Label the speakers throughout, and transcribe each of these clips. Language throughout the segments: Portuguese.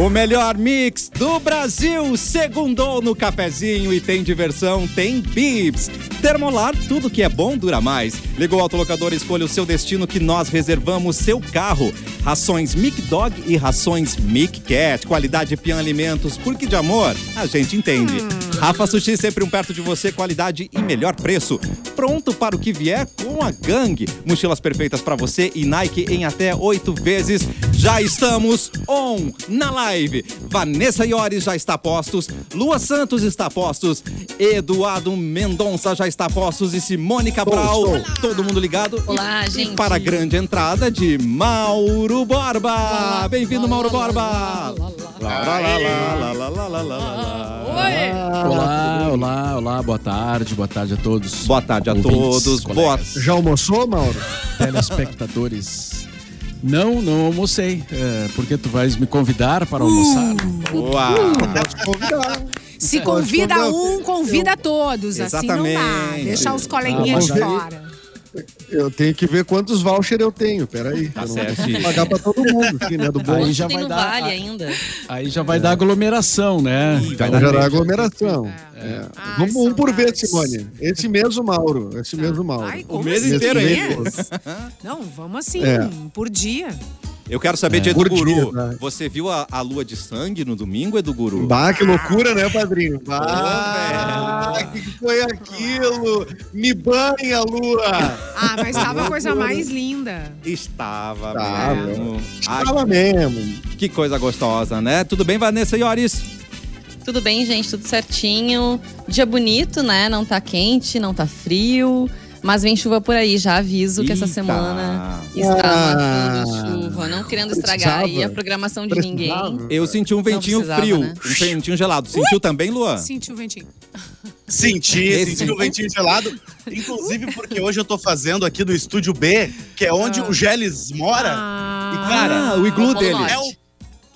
Speaker 1: O melhor mix do Brasil, segundou no cafezinho e tem diversão, tem bibs. Termolar, tudo que é bom dura mais. Ligou o autolocador, escolha o seu destino que nós reservamos seu carro. Rações Mic Dog e rações Mic Cat. Qualidade Pian Alimentos, porque de amor a gente entende. Rafa Sushi sempre um perto de você, qualidade e melhor preço. Pronto para o que vier com a gangue. Mochilas perfeitas para você e Nike em até oito vezes. Já estamos on na live. Vanessa Iores já está postos, Lua Santos está postos, Eduardo Mendonça já está postos e Simone Cabral.
Speaker 2: Olá.
Speaker 1: Todo mundo ligado?
Speaker 2: Olá, gente.
Speaker 1: Para a grande entrada de Mauro Borba. Bem-vindo, Mauro Borba.
Speaker 3: Olá, olá, olá, boa tarde, boa tarde a todos.
Speaker 1: Boa tarde a todos. Boa...
Speaker 4: Já almoçou, Mauro?
Speaker 3: Telespectadores. Não, não almocei. É, porque tu vais me convidar para almoçar?
Speaker 1: Uau.
Speaker 4: Posso convidar.
Speaker 2: Se convida um, convida todos. Assim não dá.
Speaker 1: Exatamente.
Speaker 2: Deixar os coleguinhas
Speaker 4: Ah,
Speaker 2: de fora.
Speaker 4: Eu tenho que ver quantos voucher eu tenho. Peraí.
Speaker 1: Tá
Speaker 4: eu não
Speaker 1: certo.
Speaker 4: consigo pagar pra todo mundo aqui, né? Do bom.
Speaker 3: Aí já vai dar,
Speaker 5: Vale
Speaker 3: a-
Speaker 5: ainda.
Speaker 3: aí já vai dar aglomeração, né?
Speaker 1: Ih, vai
Speaker 4: Então
Speaker 1: dar
Speaker 4: aglomeração. É.
Speaker 2: Ai,
Speaker 4: Vamos um por vez. Simone. Esse mesmo Mauro. Esse mesmo Mauro.
Speaker 2: Ai,
Speaker 1: O mês
Speaker 2: assim?
Speaker 1: inteiro, hein?
Speaker 2: Não, vamos assim,
Speaker 4: É.
Speaker 2: por dia.
Speaker 1: Eu quero saber de Edu Guru.
Speaker 4: né?
Speaker 1: Você viu a, a lua de sangue no domingo, Edu Guru?
Speaker 4: Bah, que loucura, né, padrinho? Bah, o que que foi aquilo? Me banha, lua!
Speaker 2: Ah, mas tava a coisa mais linda.
Speaker 1: Estava
Speaker 4: Tava.
Speaker 1: mesmo. Ai,
Speaker 4: Fala mesmo.
Speaker 1: que coisa gostosa, né? Tudo bem, Vanessa Iores?
Speaker 5: Tudo bem, gente? Tudo certinho. Dia bonito, né? Não tá quente, não tá frio. Mas vem chuva por aí, já aviso que essa
Speaker 1: Eita.
Speaker 5: semana está
Speaker 4: Ah.
Speaker 5: matando chuva. Não querendo estragar aí a programação de ninguém.
Speaker 1: Eu senti um ventinho frio,
Speaker 5: né?
Speaker 1: um ventinho gelado. Sentiu também, Luan?
Speaker 2: Sentiu o ventinho.
Speaker 6: Senti,
Speaker 1: Esse-
Speaker 6: senti o ventinho gelado. Inclusive porque hoje eu tô fazendo aqui do estúdio B, que é onde o Geles mora.
Speaker 2: Ah,
Speaker 6: E, cara,
Speaker 1: Ah, o iglu dele.
Speaker 6: É o,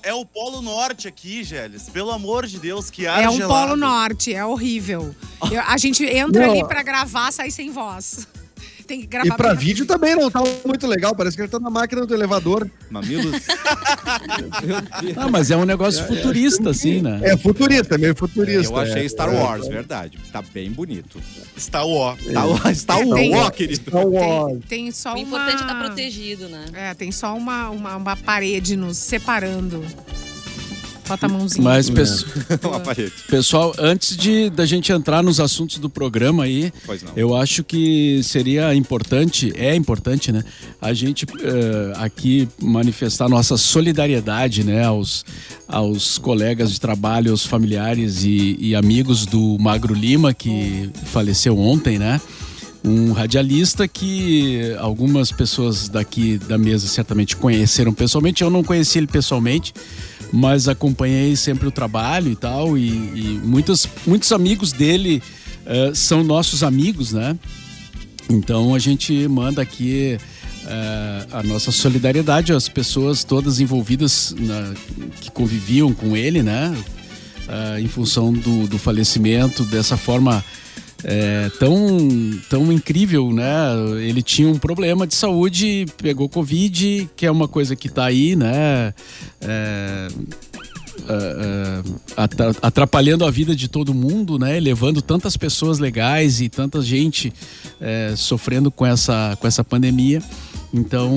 Speaker 6: é o Polo Norte aqui, Geles. Pelo amor de Deus, que ar
Speaker 2: é um
Speaker 6: gelado.
Speaker 2: polo norte, é horrível. Eu- a gente entra
Speaker 4: Não.
Speaker 2: ali pra gravar, sai sem voz. Tem que gravar
Speaker 4: E pra vídeo também não tá muito legal. Parece que ele tá na máquina do elevador.
Speaker 1: Mamilos.
Speaker 3: Ah, mas é um negócio futurista, assim, né?
Speaker 4: É futurista, meio futurista.
Speaker 1: Eu achei
Speaker 4: é.
Speaker 1: Star
Speaker 4: É.
Speaker 1: Wars, verdade. Tá bem bonito.
Speaker 6: O ó.
Speaker 1: Tá, o- está o
Speaker 2: Tem-
Speaker 1: ó, querido.
Speaker 4: Star Wars.
Speaker 2: Tem, tem só
Speaker 5: O
Speaker 2: uma...
Speaker 5: importante é estar protegido, né?
Speaker 2: É, tem só uma, uma, uma parede nos separando. Bota a mãozinha.
Speaker 3: Mas,
Speaker 1: parede.
Speaker 3: pessoal, antes de da gente entrar nos assuntos do programa aí. Eu acho que seria importante, é importante, né? A gente eh, aqui manifestar nossa solidariedade, né? Aos, aos colegas de trabalho, aos familiares e, e amigos do Magro Lima, que faleceu ontem, né? Um radialista que algumas pessoas daqui da mesa certamente conheceram pessoalmente. Eu não conheci ele pessoalmente, mas acompanhei sempre o trabalho e tal. E, e muitos, muitos amigos dele eh, são nossos amigos, né? Então a gente manda aqui eh, a nossa solidariedade às pessoas todas envolvidas na- que conviviam com ele, né? Ah, em função do, do falecimento dessa forma é, tão, tão incrível, né? Ele tinha um problema de saúde, pegou Covid, que é uma coisa que tá aí, né? É, ah, atra- atrapalhando a vida de todo mundo, né? Levando tantas pessoas legais e tanta gente é, sofrendo com essa, com essa pandemia. Então,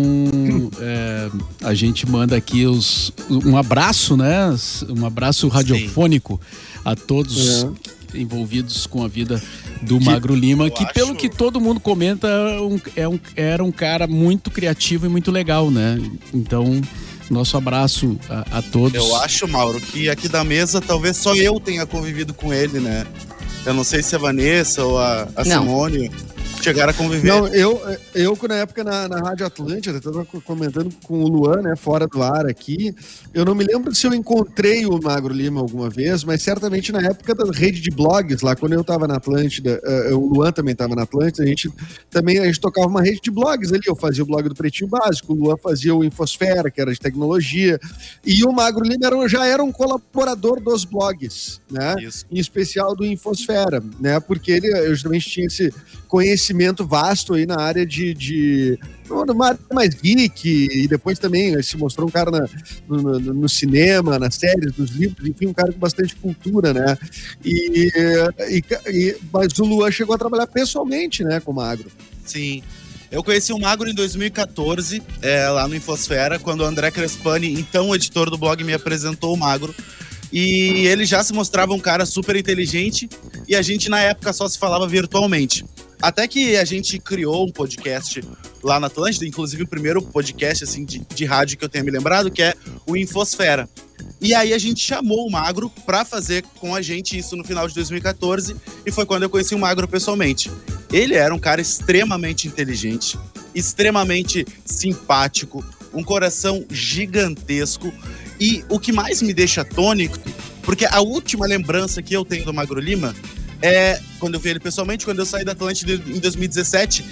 Speaker 3: é, a gente manda aqui os, um abraço, né? Um abraço radiofônico a todos envolvidos com a vida do Magro Lima, que
Speaker 6: acho-
Speaker 3: pelo que todo mundo comenta, um- é um- era um cara muito criativo e muito legal, né? Então, nosso abraço a, a todos.
Speaker 6: Eu acho, Mauro, que aqui da mesa talvez só eu tenha convivido com ele, né? Eu não sei se a Vanessa ou a, a. Simone chegaram a conviver.
Speaker 4: Não, eu, eu na época na, na Rádio Atlântida, eu tava comentando com o Luan, né, fora do ar aqui, eu não me lembro se eu encontrei o Magro Lima alguma vez, mas certamente na época da rede de blogs, lá quando eu tava na Atlântida, eh, o Luan também tava na Atlântida, a gente também a gente tocava uma rede de blogs ali, eu fazia o blog do Pretinho Básico, o Luan fazia o Infosfera, que era de tecnologia, e o Magro Lima era, já era um colaborador dos blogs, né?
Speaker 6: Isso.
Speaker 4: em especial do Infosfera, né? Porque ele justamente tinha esse conhecimento conhecimento vasto aí na área de. de numa área mais geek, e depois também se mostrou um cara na, no, no, cinema, nas séries, nos livros, enfim, um cara com bastante cultura, né? E, e, e, mas o Luan chegou a trabalhar pessoalmente, né, com o Magro.
Speaker 6: Sim. Eu conheci o Magro em 2014, é, lá no Infosfera, quando o André Crespani, então editor do blog, me apresentou o Magro. E ele já se mostrava um cara super inteligente e a gente na época só se falava virtualmente. Até que a gente criou um podcast lá na Atlântida, inclusive o primeiro podcast assim de, de rádio que eu tenho me lembrado, que é o Infosfera. E aí a gente chamou o Magro para fazer com a gente isso no final de 2014 e foi quando eu conheci o Magro pessoalmente. Ele era um cara extremamente inteligente, extremamente simpático, um coração gigantesco e o que mais me deixa tônico, porque a última lembrança que eu tenho do Magro Lima é quando eu vi ele pessoalmente, quando eu saí da Atlântida em 2017,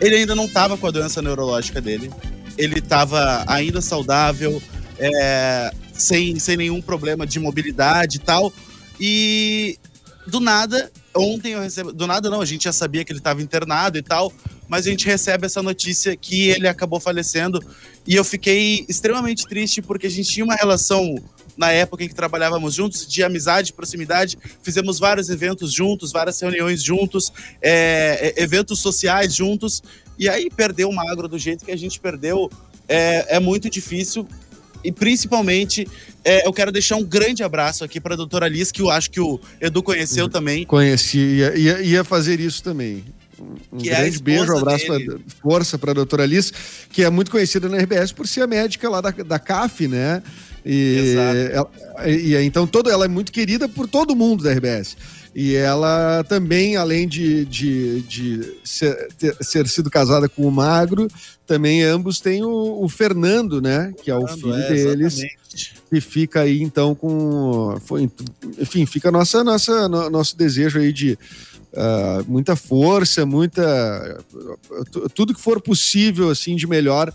Speaker 6: ele ainda não estava com a doença neurológica dele. Ele estava ainda saudável, é, sem, sem nenhum problema de mobilidade e tal. E do nada, ontem eu recebo. Do nada não, a gente já sabia que ele estava internado e tal, mas a gente recebe essa notícia que ele acabou falecendo. E eu fiquei extremamente triste porque a gente tinha uma relação na época em que trabalhávamos juntos, de amizade, proximidade. Fizemos vários eventos juntos, várias reuniões juntos, é, é eventos sociais juntos. E aí perder o magro do jeito que a gente perdeu é, é muito difícil. E principalmente, é, eu quero deixar um grande abraço aqui para a doutora Liz, que eu acho que o Edu conheceu uhum. também.
Speaker 4: Conheci, ia, ia, ia fazer isso também. Um que é grande é beijo, um abraço, pra, força para a doutora Liz, que é muito conhecida na RBS por ser a médica lá da, da CAF, né? E, ela, e então todo, ela é muito querida por todo mundo da RBS. E ela também, além de, de, de ser, ter, ser, sido casada com o Magro, também ambos têm o, o Fernando, né? Que é o filho é, deles. E fica aí, então, com. Foi, enfim, fica nossa, nossa, no, nosso desejo aí de uh, muita força, muita. Tudo que for possível, assim, de melhor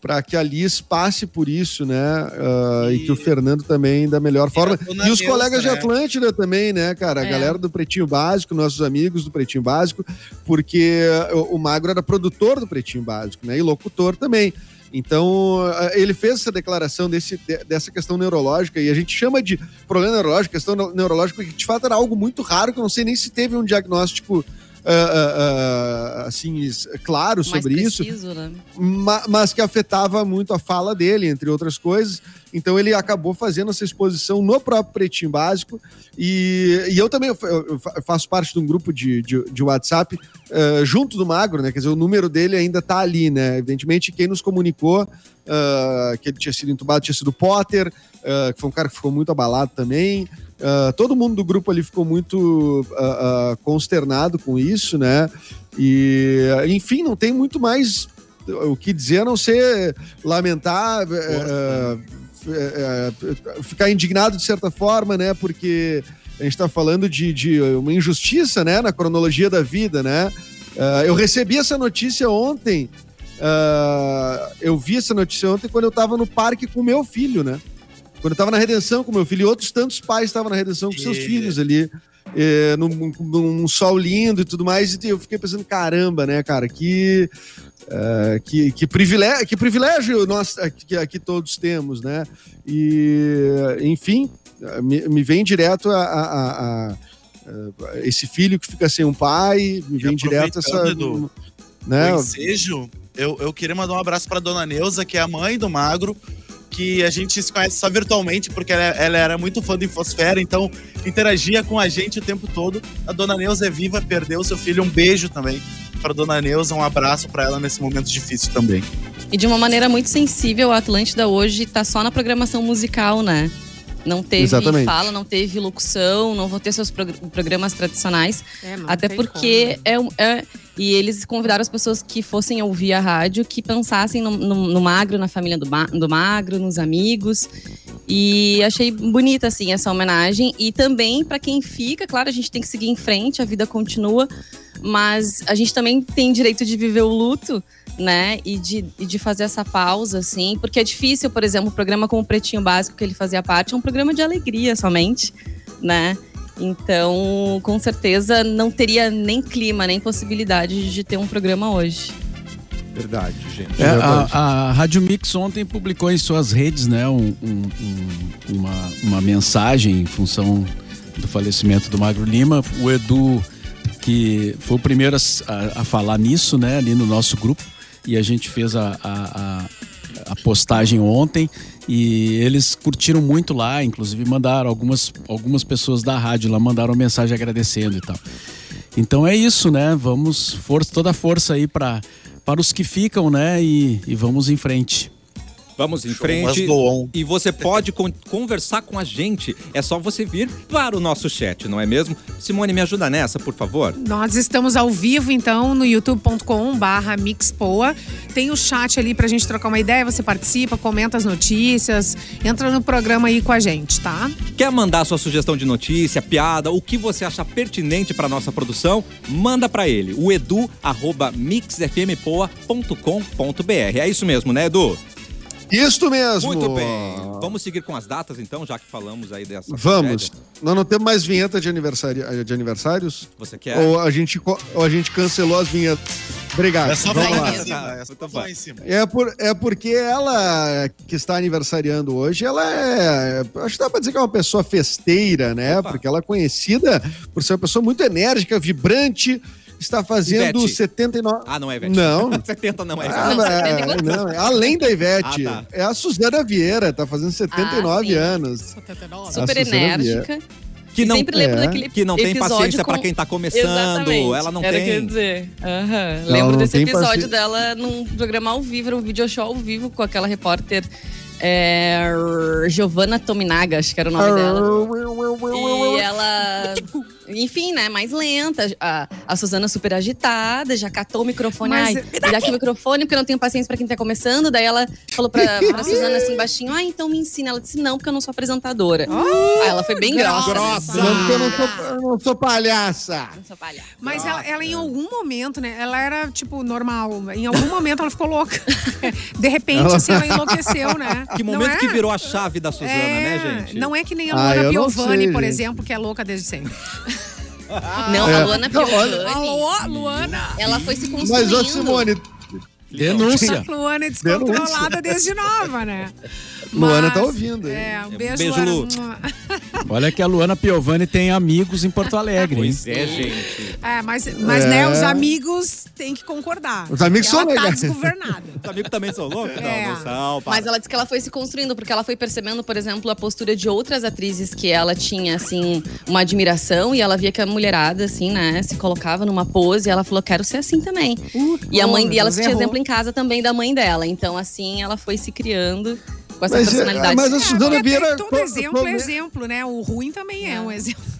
Speaker 4: para que a Liz passe por isso, né? Uh, e... e... que o Fernando também da melhor forma. E os colegas né? de Atlântida também, né, cara? A é. galera do Pretinho Básico, nossos amigos do Pretinho Básico, porque o, o Magro era produtor do Pretinho Básico, né? E locutor também. Então, ele fez essa declaração desse, dessa questão neurológica, e a gente chama de problema neurológico, questão neurológica, que de fato era algo muito raro, que eu não sei nem se teve um diagnóstico uh, uh, assim, claro sobre preciso, isso, né? ma mas que afetava muito a fala dele, entre outras coisas. Então ele acabou fazendo essa exposição no próprio Pretinho Básico. E, e eu também eu faço parte de um grupo de, de, de WhatsApp uh, junto do Magro, né? Quer dizer, o número dele ainda tá ali, né? Evidentemente, quem nos comunicou uh, que ele tinha sido entubado tinha sido Potter, uh, que foi um cara que ficou muito abalado também. Todo mundo do grupo ali ficou muito consternado com isso, né? E, enfim, não tem muito mais o que dizer a não ser lamentar, eh, eh, ficar indignado de certa forma, né? Porque a gente está falando de, de, uma injustiça, né? Na cronologia da vida, né? eu recebi essa notícia ontem. eu vi essa notícia ontem quando eu estava no parque com meu filho, né? Quando eu tava na redenção com meu filho, e outros tantos pais estavam na redenção com seus filhos ali, é, num, num, sol lindo e tudo mais, e eu fiquei pensando, caramba, né, cara, que, uh, que, que, privilégio, que privilégio nós que aqui todos temos, né? E, enfim, me, me vem direto a, a, a, a, esse filho que fica sem um pai, me vem direto essa.
Speaker 6: Do, né? O ensejo, eu, eu queria mandar um abraço para dona Neuza, que é a mãe do Magro que a gente se conhece só virtualmente, porque ela, ela, era muito fã do Infosfera, então interagia com a gente o tempo todo. A dona Neuza é viva, perdeu seu filho. Um beijo também para dona Neuza, um abraço para ela nesse momento difícil também.
Speaker 5: E de uma maneira muito sensível, a Atlântida hoje está só na programação musical, né? Não teve Exatamente. fala, não teve locução, não vão ter seus programas tradicionais. É, até porque como, né? é, é e eles convidaram as pessoas que fossem ouvir a rádio, que pensassem no, no, no Magro, na família do, do Magro, nos amigos. E achei bonita, assim, essa homenagem. E também, para quem fica, claro, a gente tem que seguir em frente, a vida continua. Mas a gente também tem direito de viver o luto, né? E de, e de fazer essa pausa, assim. Porque é difícil, por exemplo, um programa como o Pretinho Básico, que ele fazia parte, é um programa de alegria somente, né? Então, com certeza, não teria nem clima, nem possibilidade de ter um programa hoje.
Speaker 1: Verdade, gente.
Speaker 3: É, a, a, Rádio Mix ontem publicou em suas redes né, um, um, uma, uma mensagem em função do falecimento do Magro Lima. O Edu, que foi o primeiro a, a falar nisso, né, ali no nosso grupo, e a gente fez a, a, a postagem ontem e eles curtiram muito lá, inclusive mandaram algumas, algumas pessoas da rádio lá mandaram mensagem agradecendo e tal. Então é isso, né? Vamos força, toda a força aí para para os que ficam, né? E, e vamos em frente.
Speaker 1: Vamos em frente. E você pode con conversar com a gente. É só você vir para o nosso chat, não é mesmo? Simone, me ajuda nessa, por favor.
Speaker 2: Nós estamos ao vivo, então, no youtube.com/barra Mixpoa. Tem o chat ali para a gente trocar uma ideia. Você participa, comenta as notícias, entra no programa aí com a gente, tá?
Speaker 1: Quer mandar sua sugestão de notícia, piada, o que você acha pertinente para nossa produção? Manda para ele, o edu@mixfmpoa.com.br. É isso mesmo, né, Edu?
Speaker 4: Isso mesmo.
Speaker 1: Muito bem. Vamos seguir com as datas, então, já que falamos aí dessa.
Speaker 4: Vamos. Nós não temos mais vinheta de, aniversário, de aniversários?
Speaker 1: Você quer?
Speaker 4: Ou a gente, ou a gente cancelou as vinhetas? Obrigado.
Speaker 6: É só Vamos lá. Em cima, é só
Speaker 4: em cima. É, por, é porque ela, que está aniversariando hoje, ela é. Acho que dá pra dizer que é uma pessoa festeira, né? Opa. Porque ela é conhecida por ser uma pessoa muito enérgica, vibrante está fazendo Ivete. 79.
Speaker 1: Ah, não é Ivete.
Speaker 4: Não.
Speaker 1: 70 não é
Speaker 4: ah,
Speaker 1: Ivete.
Speaker 4: Não, não, é além da Ivete. Ah, tá. É a Suzana Vieira, tá fazendo 79 ah, anos.
Speaker 5: 79. Super enérgica.
Speaker 1: Que não, sempre lembro é. daquele Que não tem paciência com... para quem tá começando. Exatamente. Ela não
Speaker 5: Era
Speaker 1: tem.
Speaker 5: Quer dizer. Uhum. Lembro não desse episódio paci... dela num programa ao vivo, um video show ao vivo com aquela repórter é, Giovanna Tominaga, acho que era o nome dela. E ela enfim, né, mais lenta. A, a Suzana super agitada, já catou o microfone. Mas, Ai, me dá aqui o microfone, porque eu não tenho paciência pra quem tá começando. Daí ela falou pra, pra Suzana assim, baixinho, ah, então me ensina. Ela disse, não, porque eu não sou apresentadora. Oh, Aí ela foi bem grossa.
Speaker 4: Grossa. Não, porque eu não sou, eu não sou palhaça. Não
Speaker 2: sou palhaça. Mas ela, ela, em algum momento, né, ela era, tipo, normal. Em algum momento ela ficou louca. De repente, assim, ela enlouqueceu, né?
Speaker 1: Que momento é? que virou a chave da Suzana, é, né, gente?
Speaker 2: Não é que nem a Luana ah, Piovani, sei, por gente. exemplo, que é louca desde sempre.
Speaker 5: Não, é. a Luana Piovani.
Speaker 2: Alô, Luana.
Speaker 5: Ela foi se construindo.
Speaker 4: Mas, ô Simone,
Speaker 3: Denúncia.
Speaker 2: A Luana é descontrolada desde nova, né?
Speaker 4: Luana tá ouvindo.
Speaker 2: É, um beijo, beijo Lu.
Speaker 3: Olha que a Luana Piovani tem amigos em Porto Alegre.
Speaker 1: Pois é, gente.
Speaker 2: É, mas, mas é. né, os amigos têm que concordar.
Speaker 4: Os amigos são
Speaker 2: tá
Speaker 4: legais.
Speaker 2: Tá desgovernada.
Speaker 1: os amigos também são loucos?
Speaker 2: É.
Speaker 1: Não, não são.
Speaker 5: Mas ela disse que ela foi se construindo, porque ela foi percebendo, por exemplo, a postura de outras atrizes que ela tinha, assim, uma admiração. E ela via que a mulherada, assim, né, se colocava numa pose. E ela falou, quero ser assim também. Uh, e a mãe dela tinha exemplo em casa também da mãe dela. Então, assim, ela foi se criando com essa mas, é, personalidade.
Speaker 4: Mas a Suzana é, Vieira.
Speaker 2: Todo exemplo é exemplo, né? O ruim também é um exemplo.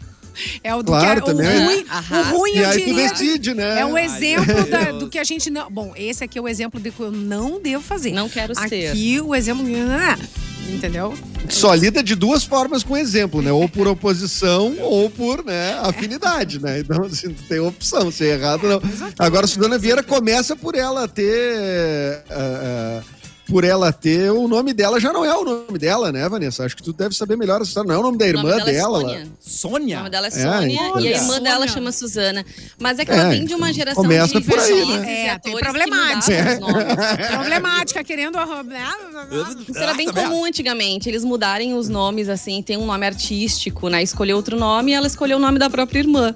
Speaker 2: É o
Speaker 4: do claro,
Speaker 2: que,
Speaker 4: também.
Speaker 2: o ruim, o ruim
Speaker 4: e eu aí diria, decide, né?
Speaker 2: É um exemplo da, do que a gente não. Bom, esse aqui é o exemplo do que eu não devo fazer.
Speaker 5: Não quero
Speaker 2: aqui,
Speaker 5: ser.
Speaker 2: Aqui o exemplo. Entendeu?
Speaker 4: Só lida de duas formas com exemplo, né? Ou por oposição ou por né, afinidade, né? Então, assim, tem opção, se é errado, não. Agora, a Suzana Vieira começa por ela ter. Uh, uh, por ela ter, o nome dela já não é o nome dela, né, Vanessa? Acho que tu deve saber melhor essa história. Não é o nome da irmã
Speaker 5: nome dela.
Speaker 4: É
Speaker 5: dela
Speaker 1: é Sônia. Sônia?
Speaker 5: O nome dela é Sônia é, e a irmã dela chama Suzana. Mas é que
Speaker 4: ela
Speaker 5: é, vem de uma geração
Speaker 4: começa
Speaker 5: de
Speaker 4: por aí, né?
Speaker 2: É, tem problemática. É. Problemática, querendo...
Speaker 5: Isso era bem comum antigamente, eles mudarem os nomes, assim, tem um nome artístico, né? Escolher outro nome e ela escolheu o nome da própria irmã.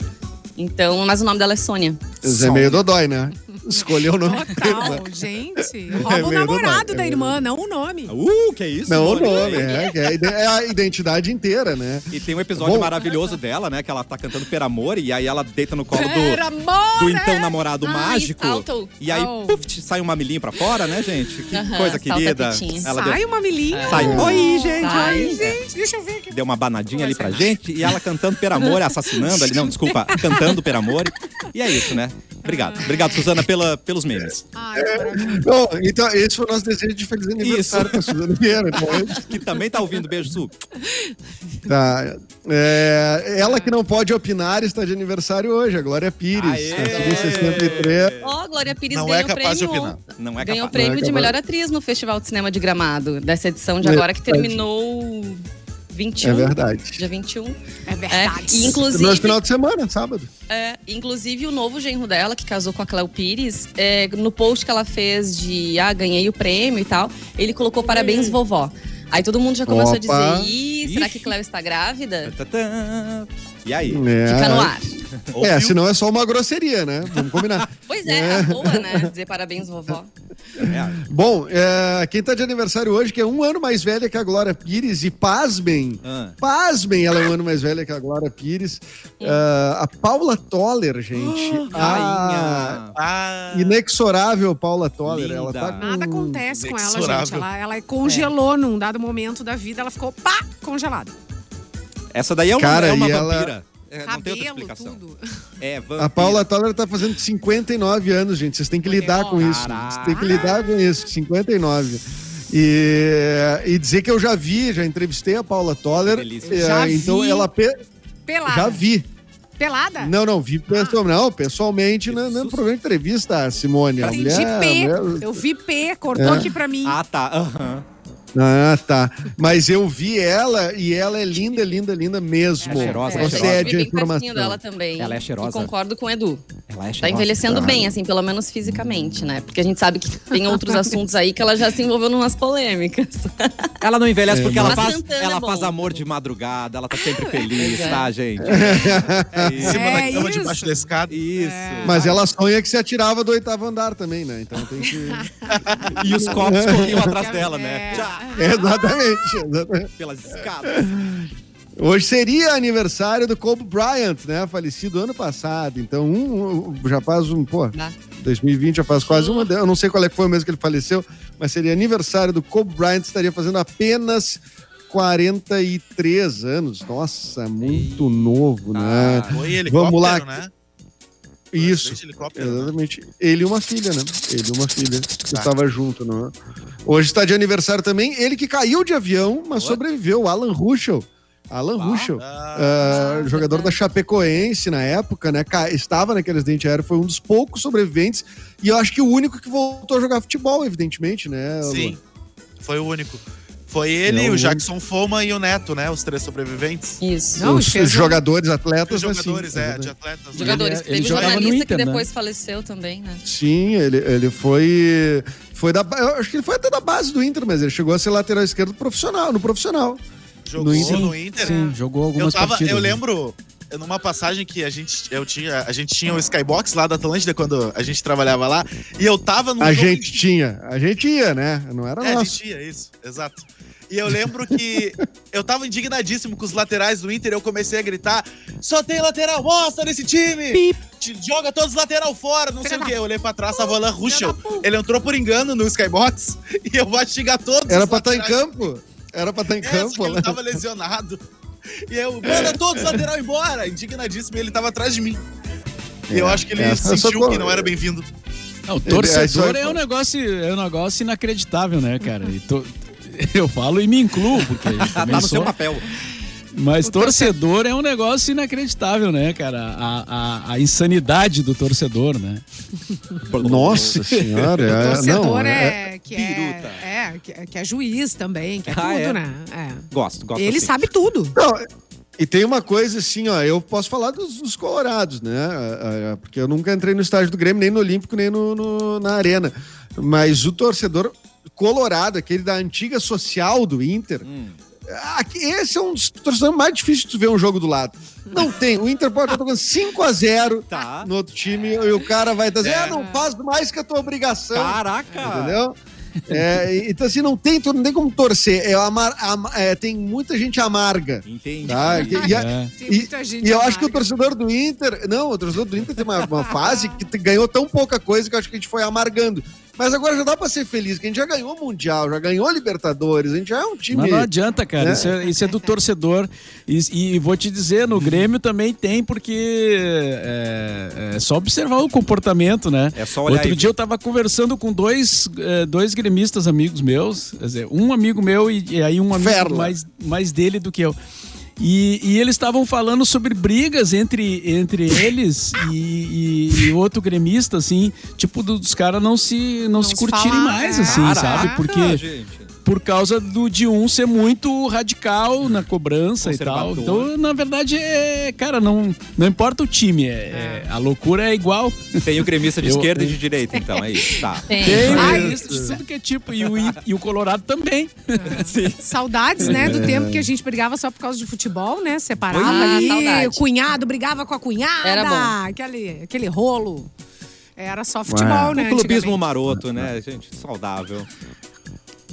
Speaker 5: Então, mas o nome dela é Sônia.
Speaker 4: Isso é meio dodói, né? Escolheu o nome
Speaker 2: Total, gente. Rouba é o namorado da irmã, não o nome.
Speaker 1: Uh, que isso?
Speaker 4: Não o nome, é, é, é, a identidade inteira, né?
Speaker 1: E tem um episódio Bom, maravilhoso dela, né? Que ela tá cantando Per Amor e aí ela deita no colo do, do então namorado Ai, mágico. Salto. E aí, oh. puf, sai um mamilinho pra fora, né, gente? Que uh -huh, coisa querida.
Speaker 2: Ela sai deu... um mamilinho.
Speaker 1: Sai. Oi, gente.
Speaker 2: Sai. Oi, gente. Deixa eu ver aqui.
Speaker 1: Deu uma banadinha ali pra gente e ela cantando Per Amor, assassinando ali. Não, desculpa, cantando Per Amor. E é isso, né? Obrigado. Obrigado, Suzana, pela, pelos memes.
Speaker 2: Ai,
Speaker 4: Bom, então, esse foi o nosso desejo de feliz aniversário para Suzana Vieira. Então,
Speaker 1: que também tá ouvindo. Beijo, Su.
Speaker 4: Tá. É, ela que não pode opinar está de aniversário hoje, a Glória Pires. Em 63.
Speaker 5: Ó, oh, Glória Pires
Speaker 6: não
Speaker 5: ganhou
Speaker 6: é capaz
Speaker 5: prêmio.
Speaker 6: De opinar.
Speaker 1: Não é
Speaker 5: ganhou
Speaker 1: capaz.
Speaker 5: prêmio
Speaker 4: é
Speaker 5: de melhor atriz no Festival de Cinema de Gramado, dessa edição de agora que terminou 21.
Speaker 4: É verdade.
Speaker 5: Dia 21.
Speaker 2: É verdade. É,
Speaker 5: e inclusive.
Speaker 4: No final de semana, sábado.
Speaker 5: É, inclusive o novo genro dela, que casou com a Cléo Pires, é, no post que ela fez de ah, ganhei o prêmio e tal, ele colocou parabéns, vovó. Aí todo mundo já começou Opa. a dizer: Ih, será que Cléo está grávida?
Speaker 1: E aí?
Speaker 5: É. Fica no ar.
Speaker 4: É, senão é só uma grosseria, né? Vamos combinar.
Speaker 5: pois é, é. boa, né? Dizer parabéns, vovó.
Speaker 4: É. Bom, é, quem tá de aniversário hoje, que é um ano mais velha que a Glória Pires, e pasmem, ah. pasmem, ela é um ano mais velha que a Glória Pires. Uh, a Paula Toller, gente. Oh, a ah. inexorável Paula Toller. Linda. Ela tá com...
Speaker 2: Nada acontece com ela, gente. Ela, ela congelou é. num dado momento da vida, ela ficou pá, congelada.
Speaker 1: Essa daí é uma, Cara, é uma vampira.
Speaker 2: Ela... É, não tem outra explicação. Tudo.
Speaker 1: É,
Speaker 4: vampira. A Paula Toller tá fazendo 59 anos, gente. Vocês têm que lidar com isso. Vocês têm que lidar com isso. 59. E, e dizer que eu já vi, já entrevistei a Paula Toller. É, já então vi. ela. Pe...
Speaker 2: Pelada.
Speaker 4: Já vi.
Speaker 2: Pelada?
Speaker 4: Não, não, vi pessoal, ah. não, pessoalmente no, no programa de entrevista, Simone.
Speaker 2: A mulher, P. Mulher... Eu vi P, cortou é. aqui pra mim.
Speaker 1: Ah, tá. Aham. Uhum.
Speaker 4: Ah, tá. Mas eu vi ela e ela é linda, linda, linda mesmo.
Speaker 1: É cheirosa,
Speaker 5: é, Procede a informação. dela também.
Speaker 1: Ela é cheirosa.
Speaker 5: E concordo com o Edu.
Speaker 1: Ela é cheirosa.
Speaker 5: Tá envelhecendo tá. bem, assim, pelo menos fisicamente, né? Porque a gente sabe que tem outros assuntos aí que ela já se envolveu numas polêmicas.
Speaker 1: Ela não envelhece é, porque ela, faz, ela é faz amor de madrugada, ela tá sempre feliz, é. tá, gente?
Speaker 6: É isso. Em cima da cama, debaixo da escada.
Speaker 1: Isso.
Speaker 4: Mas ela sonha que se atirava do oitavo andar também, né? Então tem que.
Speaker 1: e os copos corriam atrás dela, né?
Speaker 4: Exatamente. Exatamente, exatamente.
Speaker 1: Pelas escadas.
Speaker 4: Hoje seria aniversário do Kobe Bryant, né? Falecido ano passado. Então, um, um, já faz um, pô, 2020 já faz quase uma. Eu não sei qual é que foi o mês que ele faleceu, mas seria aniversário do Kobe Bryant, estaria fazendo apenas 43 anos. Nossa, muito Ei. novo, né?
Speaker 6: Ah, foi Vamos lá. Né?
Speaker 4: Isso. Exatamente. Ele e uma filha, né? Ele e uma filha que estava junto, não é? Hoje está de aniversário também. Ele que caiu de avião, mas What? sobreviveu. Alan Ruschel. Alan ah, Ruschel, ah, uh, jogador da Chapecoense na época, né? Estava naquele acidente aéreo, foi um dos poucos sobreviventes. E eu acho que o único que voltou a jogar futebol, evidentemente, né?
Speaker 6: Sim, foi o único. Foi ele, o Jackson Foma e o Neto, né? Os três sobreviventes.
Speaker 5: Isso.
Speaker 4: Não, os, os jogadores, atletas,
Speaker 6: os jogadores, assim, é, de atletas.
Speaker 5: Jogadores. Ele, Teve ele jornalista Inter, que depois né? faleceu também, né?
Speaker 4: Sim, ele, ele foi. Foi da. Eu acho que ele foi até da base do Inter, mas ele chegou a ser lateral esquerdo profissional, no profissional.
Speaker 6: Jogou no Inter. No Inter.
Speaker 4: Sim, jogou algumas
Speaker 6: eu tava,
Speaker 4: partidas.
Speaker 6: Eu lembro, numa passagem que a gente, eu tinha, a gente tinha o Skybox lá da Atlântida quando a gente trabalhava lá, e eu tava no
Speaker 4: A gente tinha, a gente ia, né? Não era
Speaker 6: é,
Speaker 4: nosso.
Speaker 6: a gente ia, isso, exato. E eu lembro que eu tava indignadíssimo com os laterais do Inter. Eu comecei a gritar: só tem lateral bosta nesse time! Joga todos os lateral fora, não sei o quê. Eu olhei pra trás, tava o Alan Ruschel. Ele entrou por engano no Skybox e eu vou xingar todos
Speaker 4: Era pra estar tá em campo. Era pra estar tá em é, campo,
Speaker 6: Ele tava lesionado. E eu, manda todos os lateral embora! Indignadíssimo, e ele tava atrás de mim. E eu é, acho que ele é, sentiu que não era bem-vindo.
Speaker 3: o torcedor é um negócio, é um negócio inacreditável, né, cara? E to, Eu falo e me incluo, porque tá no
Speaker 1: seu papel.
Speaker 3: Mas torcedor é um negócio inacreditável, né, cara? A, a, a insanidade do torcedor, né?
Speaker 4: Nossa senhora.
Speaker 2: É, o torcedor não, é, é, que é, é, que é juiz também, que é ah, tudo, é? né? É.
Speaker 1: Gosto, gosto.
Speaker 2: Ele
Speaker 1: assim.
Speaker 2: sabe tudo.
Speaker 4: Não, e tem uma coisa assim, ó, eu posso falar dos, dos, colorados, né? Porque eu nunca entrei no estádio do Grêmio, nem no Olímpico, nem no, no na Arena. Mas o torcedor colorado, aquele da antiga social do Inter. Hum. Esse é um dos torcedores mais difíceis de ver um jogo do lado. Não tem. O Inter pode estar jogando 5x0 tá. no outro time e o cara vai estar dizendo, é. ah, não faz mais que a tua obrigação.
Speaker 1: Caraca!
Speaker 4: Entendeu? É, então, assim, não tem, não tem como torcer. É, amar, am, é, tem muita gente amarga.
Speaker 1: Entendi.
Speaker 4: Tá? E, é. e, e, eu acho que o torcedor do Inter. Não, o torcedor do Inter tem uma, uma fase que ganhou tão pouca coisa que eu acho que a gente foi amargando. Mas agora já dá pra ser feliz, que a gente já ganhou Mundial, já ganhou Libertadores, a gente já é um time.
Speaker 3: Mas não adianta, cara. Né? Isso, é, isso, é, do torcedor. E, e, vou te dizer, no Grêmio também tem, porque é, é, só observar o comportamento, né?
Speaker 1: É só olhar
Speaker 3: Outro dia eu tava conversando com dois, é, dois gremistas amigos meus, quer dizer, um amigo meu e, e aí um amigo mais, mais dele do que eu. E, e eles estavam falando sobre brigas entre, entre eles e, e, e outro gremista, assim, tipo, dos caras não se, não, não se curtirem falar, mais, assim, Caraca, sabe? Porque. Gente. Por causa do de um ser muito radical na cobrança e tal. Então, na verdade, é, cara, não, não importa o time, é, é. a loucura é igual.
Speaker 1: Tem o gremista de eu, esquerda eu... e de direita, então, é isso. Tá.
Speaker 3: Tem, Tem ah, isso, tudo que é tipo. E o, e o Colorado também.
Speaker 2: Sim. Saudades, né, do tempo que a gente brigava só por causa de futebol, né? Separava ah, ali, saudade. o cunhado brigava com a cunhada. Era bom. Aquele, aquele rolo. Era só futebol, né?
Speaker 1: O clubismo maroto, né, gente? Saudável.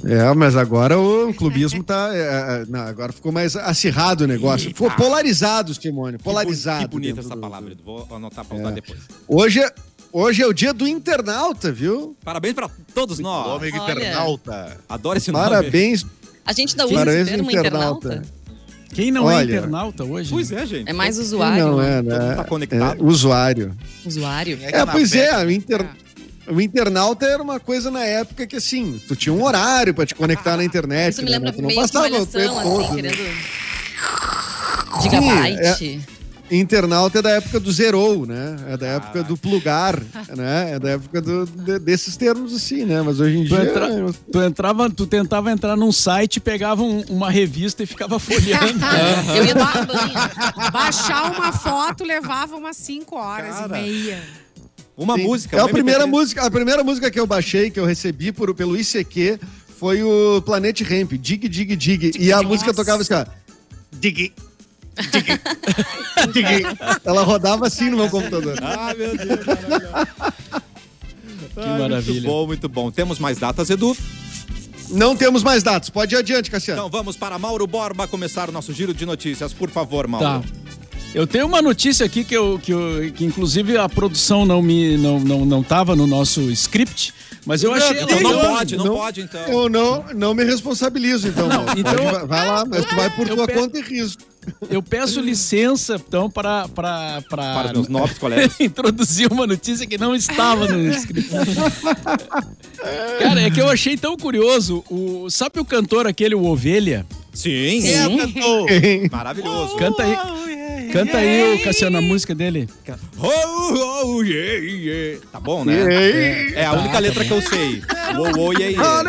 Speaker 4: É, mas agora o clubismo tá. É, é, não, agora ficou mais acirrado o negócio. Ficou polarizado, Simone. Polarizado.
Speaker 1: Que, bonita essa palavra. Vou anotar pra usar é. depois.
Speaker 4: Hoje é, hoje é o dia do internauta, viu?
Speaker 1: Parabéns pra todos nós. O
Speaker 6: amigo internauta.
Speaker 1: Adoro esse nome.
Speaker 4: Parabéns.
Speaker 5: A gente ainda usa esse termo internauta. internauta.
Speaker 3: Quem não é Olha, é internauta hoje?
Speaker 1: Pois é, gente.
Speaker 5: É mais usuário. Não
Speaker 4: é, né?
Speaker 1: Tá conectado.
Speaker 4: É, usuário.
Speaker 5: Usuário?
Speaker 4: É, é pois é, o inter... O internauta era uma coisa na época que, assim, tu tinha um horário pra te conectar na internet.
Speaker 5: Isso me né? lembra né? tu não passava o tempo assim, todo. Querendo... Né? Gigabyte. Sim,
Speaker 4: é... Internauta é da época do zerou, né? É da época do plugar, né? É da época do, de, desses termos assim, né? Mas hoje em tu dia... Entra,
Speaker 3: tu, entrava, tu tentava entrar num site, pegava um, uma revista e ficava folheando.
Speaker 2: Eu ia dar banho. Baixar uma foto levava umas 5 horas Cara. e meia.
Speaker 1: Uma Sim. música.
Speaker 4: É a primeira música, a primeira música que eu baixei, que eu recebi por, pelo ICQ, foi o Planet Ramp, Dig Dig Dig. E a Nossa. música tocava assim, ó. Dig. Dig. Dig. Ela rodava assim no meu computador.
Speaker 1: Ah, meu Deus. que maravilha. Muito bom, muito bom. Temos mais datas, Edu?
Speaker 4: Não temos mais datas. Pode ir adiante, Cassiano.
Speaker 1: Então vamos para Mauro Borba começar o nosso giro de notícias. Por favor, Mauro. Tá.
Speaker 3: Eu tenho uma notícia aqui que, eu, que, eu, que inclusive a produção não me não, não, não tava no nosso script, mas eu achei.
Speaker 1: Não, não pode, não, não, pode, então.
Speaker 4: Eu não, não me responsabilizo, então. Não, então vai lá, mas tu vai por tua pe... conta e risco.
Speaker 3: Eu peço licença, então, para. Para,
Speaker 1: para, para os novos colegas.
Speaker 3: introduzir uma notícia que não estava no script. Cara, é que eu achei tão curioso. O, sabe o cantor aquele, o Ovelha?
Speaker 1: Sim. Sim.
Speaker 3: É, Maravilhoso. Canta aí. Canta aí, o Cassiano, a música dele.
Speaker 1: Oh, oh, yeah, yeah. Tá bom, né? É, é a única tá, letra que eu sei. Oh, oh, yeah, yeah.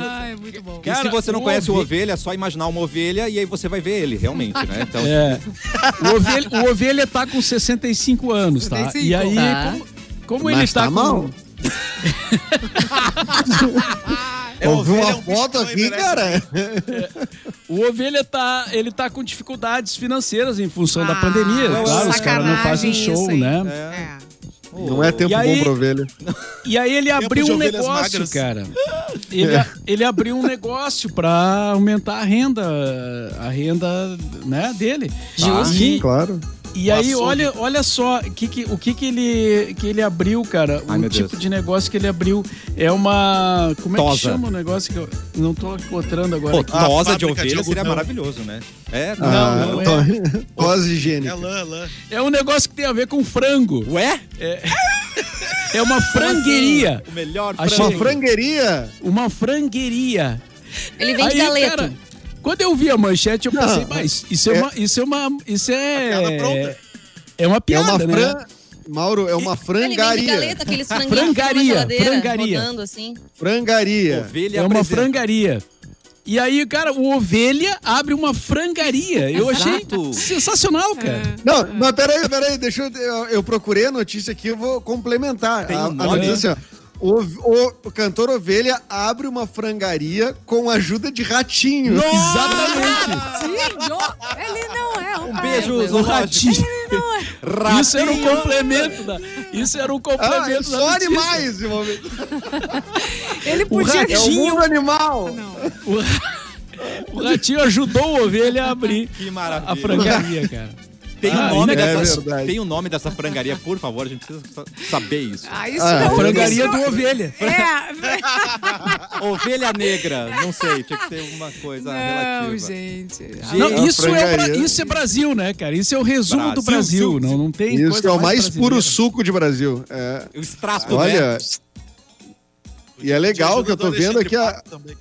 Speaker 1: Ai, muito bom. E se você não conhece o Ovelha, é só imaginar uma ovelha e aí você vai ver ele, realmente, né? Então...
Speaker 3: É. O, ovelha, o Ovelha tá com 65 anos, tá? 65. E aí, tá. como, como ele tá, tá com... mal.
Speaker 4: É, Eu vi uma é um foto aqui, cara. É.
Speaker 3: O Ovelha tá, ele tá com dificuldades financeiras em função ah, da pandemia. Claro, os caras não fazem show, né? É.
Speaker 4: Não é tempo aí, bom pra ovelha.
Speaker 3: E aí ele abriu um negócio, magras. cara. Ele, é. ele abriu um negócio pra aumentar a renda, a renda né, dele.
Speaker 4: Ah, sim, claro.
Speaker 3: E aí, olha, olha só que, que, o que, que, ele, que ele abriu, cara. Ai, o tipo Deus. de negócio que ele abriu é uma. Como tosa. é que chama o negócio que eu não tô encontrando agora? Pô,
Speaker 1: tosa de ovelha de seria maravilhoso, né?
Speaker 3: É, não, ah, não, não
Speaker 4: é. Tosa higiênica. É
Speaker 3: lã, lã. É um negócio que tem a ver com frango.
Speaker 1: Ué?
Speaker 3: É. É uma frangueria.
Speaker 1: O melhor
Speaker 4: frango. Uma frangueria?
Speaker 3: Uma frangueria.
Speaker 5: Ele vende Aí, galeto. Cara,
Speaker 3: quando eu vi a manchete, eu pensei, mas isso é, é, uma. Isso é uma. Isso é. É uma piada, é uma fran... né?
Speaker 4: Mauro, é uma frangaria.
Speaker 5: Galeta, aqueles frangaria,
Speaker 3: frangaria.
Speaker 5: assim.
Speaker 4: Frangaria.
Speaker 3: Ovelha é uma apresenta. frangaria. E aí, cara, o Ovelha abre uma frangaria. Eu achei sensacional, cara. É.
Speaker 4: Não, mas peraí, peraí, deixa eu, eu. Procurei a notícia aqui, eu vou complementar. Tem um a, a notícia, assim, o, o, o, cantor Ovelha abre uma frangaria com a ajuda de ratinho.
Speaker 3: Nossa! Exatamente.
Speaker 2: Sim, ele não é
Speaker 3: um, um beijo, o ratinho. É. Isso era um complemento da, Isso era um complemento ah,
Speaker 4: Só animais, momento.
Speaker 2: Ele podia...
Speaker 4: O ratinho, é o mundo animal.
Speaker 3: O, o ratinho ajudou o Ovelha a abrir a frangaria, cara.
Speaker 1: Tem o ah, nome é dessa, tem o nome dessa frangaria, por favor, a gente precisa saber isso.
Speaker 3: Ah, isso ah, não, frangaria isso... do ovelha.
Speaker 1: É. ovelha negra, não sei, tinha que ter uma coisa
Speaker 2: não,
Speaker 1: relativa.
Speaker 2: gente.
Speaker 3: Não, isso, é, isso é Brasil, né, cara? Isso é o resumo Brasil, do Brasil, não, não tem
Speaker 4: Isso é o mais, mais puro suco de Brasil. É.
Speaker 1: O extrato,
Speaker 4: Olha, né? E é legal que eu tô vendo aqui a... Também.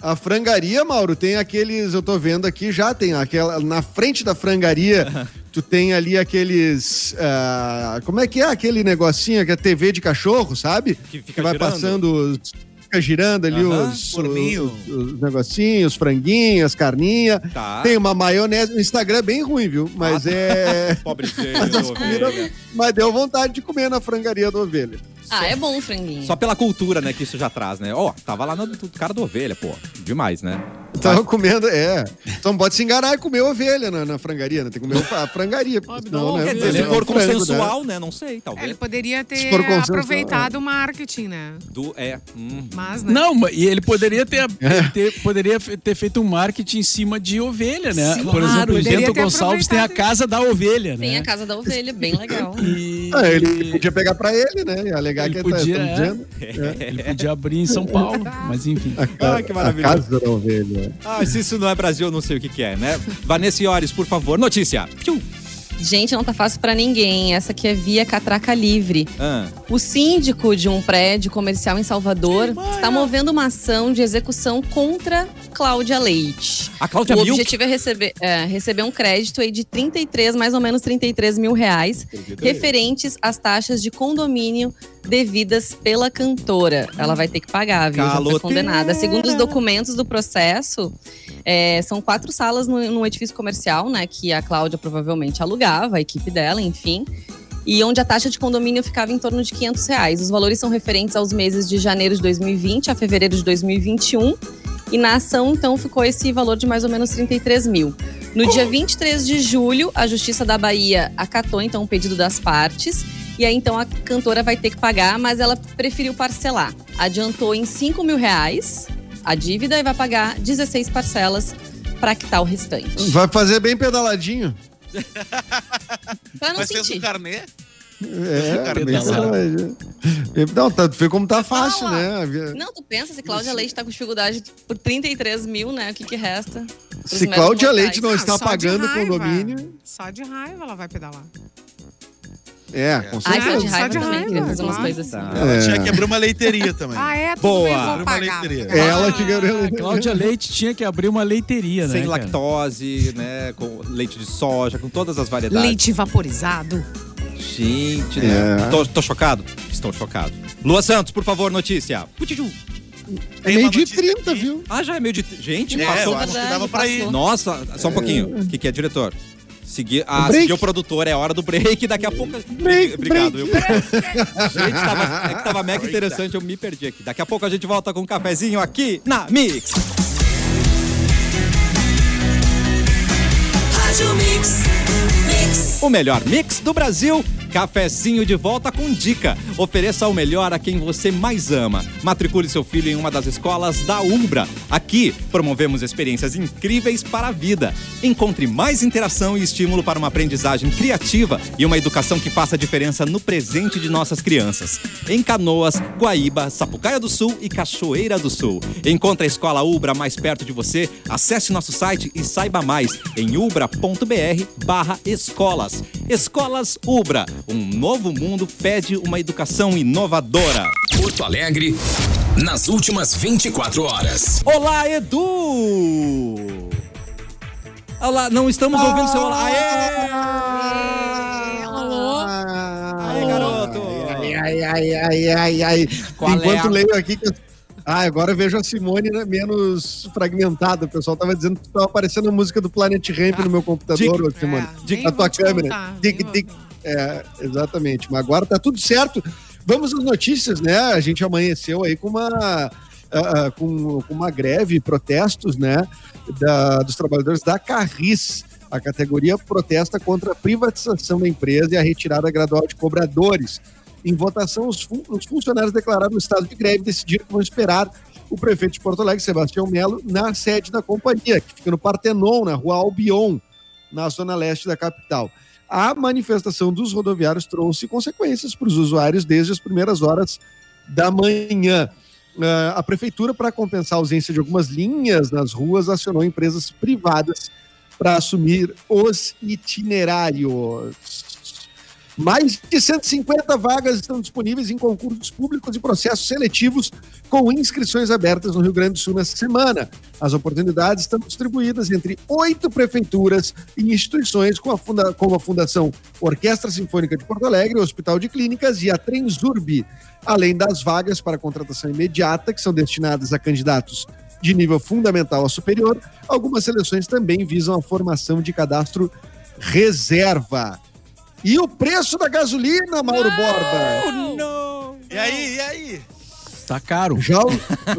Speaker 4: A frangaria, Mauro, tem aqueles. Eu tô vendo aqui já, tem aquela. Na frente da frangaria, tu tem ali aqueles. Uh, como é que é aquele negocinho que é TV de cachorro, sabe? Que, fica que vai girando. passando. fica girando ali os, os, os, negocinhos, os franguinhos, carninha. Tá. Tem uma maionese. O Instagram é bem ruim, viu? Mas ah, é. Pobrezinho. mas, mas deu vontade de comer na frangaria da ovelha.
Speaker 5: Ah, é bom o franguinho.
Speaker 1: Só pela cultura, né, que isso já traz, né? Ó, oh, tava lá no cara da ovelha, pô. Demais, né?
Speaker 4: Tava comendo, é. Então pode se enganar e comer ovelha na, na frangaria, né? Tem que comer a frangaria.
Speaker 1: não, né? Quer dizer, se for consensual, né? Não sei, talvez.
Speaker 2: Ele poderia ter aproveitado é. o marketing, né?
Speaker 1: Do, é. Hum.
Speaker 3: Mas, né? Não, e ele poderia ter, é. ter, poderia ter feito um marketing em cima de ovelha, né? Sim, Por exemplo, o Bento Gonçalves tem a casa da ovelha, né?
Speaker 5: Tem a casa da ovelha, bem legal.
Speaker 4: E... Ah, ele podia pegar pra ele, né? Alegar ele que
Speaker 3: podia, tá, é. Ele podia abrir em São Paulo, mas enfim.
Speaker 4: Ah, que maravilha. A casa da ovelha.
Speaker 1: Ah, se isso não é Brasil, eu não sei o que, que é, né? Vanessa Iores, por favor, notícia. Piu.
Speaker 5: Gente, não tá fácil para ninguém. Essa aqui é via catraca livre. Ah. O síndico de um prédio comercial em Salvador está movendo uma ação de execução contra Cláudia Leite.
Speaker 1: A Cláudia
Speaker 5: O Milk? objetivo é receber, é, receber um crédito aí de 33, mais ou menos 33 mil reais, referentes às taxas de condomínio devidas pela cantora. Ela vai ter que pagar, viu? Já foi condenada. Segundo os documentos do processo, é, são quatro salas no, num edifício comercial, né? Que a Cláudia provavelmente alugava, a equipe dela, enfim. E onde a taxa de condomínio ficava em torno de 500 reais. Os valores são referentes aos meses de janeiro de 2020 a fevereiro de 2021. E na ação, então, ficou esse valor de mais ou menos 33 mil. No dia 23 de julho, a Justiça da Bahia acatou, então, o pedido das partes e aí, então, a cantora vai ter que pagar, mas ela preferiu parcelar. Adiantou em 5 mil reais a dívida e vai pagar 16 parcelas para quitar o restante.
Speaker 4: Vai fazer bem pedaladinho.
Speaker 5: pra não Mas sentir.
Speaker 6: fez o carnê?
Speaker 4: É, pedaladinho. Não, tá, vê como tá fácil, né?
Speaker 5: Não, tu pensa, se Cláudia Leite tá com dificuldade por 33 mil, né? O que que resta?
Speaker 4: Se Cláudia Leite não ah, está pagando o condomínio...
Speaker 2: Só de raiva ela vai pedalar.
Speaker 4: É, com certeza.
Speaker 5: Ai, só de raiva de também, queria fazer umas coisas assim.
Speaker 6: Ela é. tinha que abrir uma leiteria também.
Speaker 2: Ah, é?
Speaker 1: Boa.
Speaker 2: Abrir uma leiteria.
Speaker 4: Ela tinha que abrir uma
Speaker 3: leiteria. Cláudia Leite tinha que abrir uma leiteria, né?
Speaker 1: Sem lactose, né? Com leite de soja, com todas as variedades.
Speaker 2: Leite vaporizado.
Speaker 1: Gente, né? É. Tô, tô, chocado? Estou chocado. Lua Santos, por favor, notícia. Putiju.
Speaker 4: É meio de 30, aqui. viu?
Speaker 1: Ah, já é meio de. Gente,
Speaker 6: é, passou. acho que dava pra ir.
Speaker 1: Nossa, só um pouquinho. O que, que é, diretor? Seguir, ah, seguir o produtor, é hora do break. Daqui a pouco. Break, Obrigado. Break. gente, tava, é que tava mega interessante, eu me perdi aqui. Daqui a pouco a gente volta com um cafezinho aqui na Mix. Rádio Mix. Mix. O melhor mix do Brasil Cafezinho de volta com dica. Ofereça o melhor a quem você mais ama. Matricule seu filho em uma das escolas da Umbra. Aqui promovemos experiências incríveis para a vida. Encontre mais interação e estímulo para uma aprendizagem criativa e uma educação que faça diferença no presente de nossas crianças. Em Canoas, Guaíba, Sapucaia do Sul e Cachoeira do Sul. Encontre a escola Ubra mais perto de você. Acesse nosso site e saiba mais em ubra.br/escolas. Escolas Ubra um novo mundo pede uma educação inovadora.
Speaker 7: Porto Alegre, nas últimas 24 horas.
Speaker 1: Olá, Edu! Olá, não estamos ouvindo seu olá. Aê!
Speaker 2: Alô?
Speaker 1: Aê, garoto!
Speaker 4: Ai, ai, ai, ai, ai. Qual Enquanto é a... leio aqui que ah, agora eu vejo a Simone né, menos fragmentada. O pessoal tava dizendo que tava aparecendo a música do Planet Ramp ah, no meu computador, dic, Simone. É, na tua câmera. Dic, dic, é, exatamente. Mas agora tá tudo certo. Vamos às notícias, né? A gente amanheceu aí com uma, uh, com, com, uma greve, protestos, né? Da, dos trabalhadores da Carris. A categoria protesta contra a privatização da empresa e a retirada gradual de cobradores. Em votação, os, fun os funcionários declararam o estado de greve e decidiram que vão esperar o prefeito de Porto Alegre, Sebastião Melo, na sede da companhia, que fica no Partenon, na rua Albion, na zona leste da capital. A manifestação dos rodoviários trouxe consequências para os usuários desde as primeiras horas da manhã. Uh, a prefeitura, para compensar a ausência de algumas linhas nas ruas, acionou empresas privadas para assumir os itinerários. Mais de 150 vagas estão disponíveis em concursos públicos e processos seletivos com inscrições abertas no Rio Grande do Sul nesta semana. As oportunidades estão distribuídas entre oito prefeituras e instituições, como a, funda como a Fundação Orquestra Sinfônica de Porto Alegre, o Hospital de Clínicas e a Transurb, além das vagas para contratação imediata, que são destinadas a candidatos de nível fundamental a superior. Algumas seleções também visam a formação de cadastro reserva. E o preço da gasolina, Mauro não, Borba?
Speaker 6: Não. E aí, e aí?
Speaker 3: Tá caro.
Speaker 4: Já,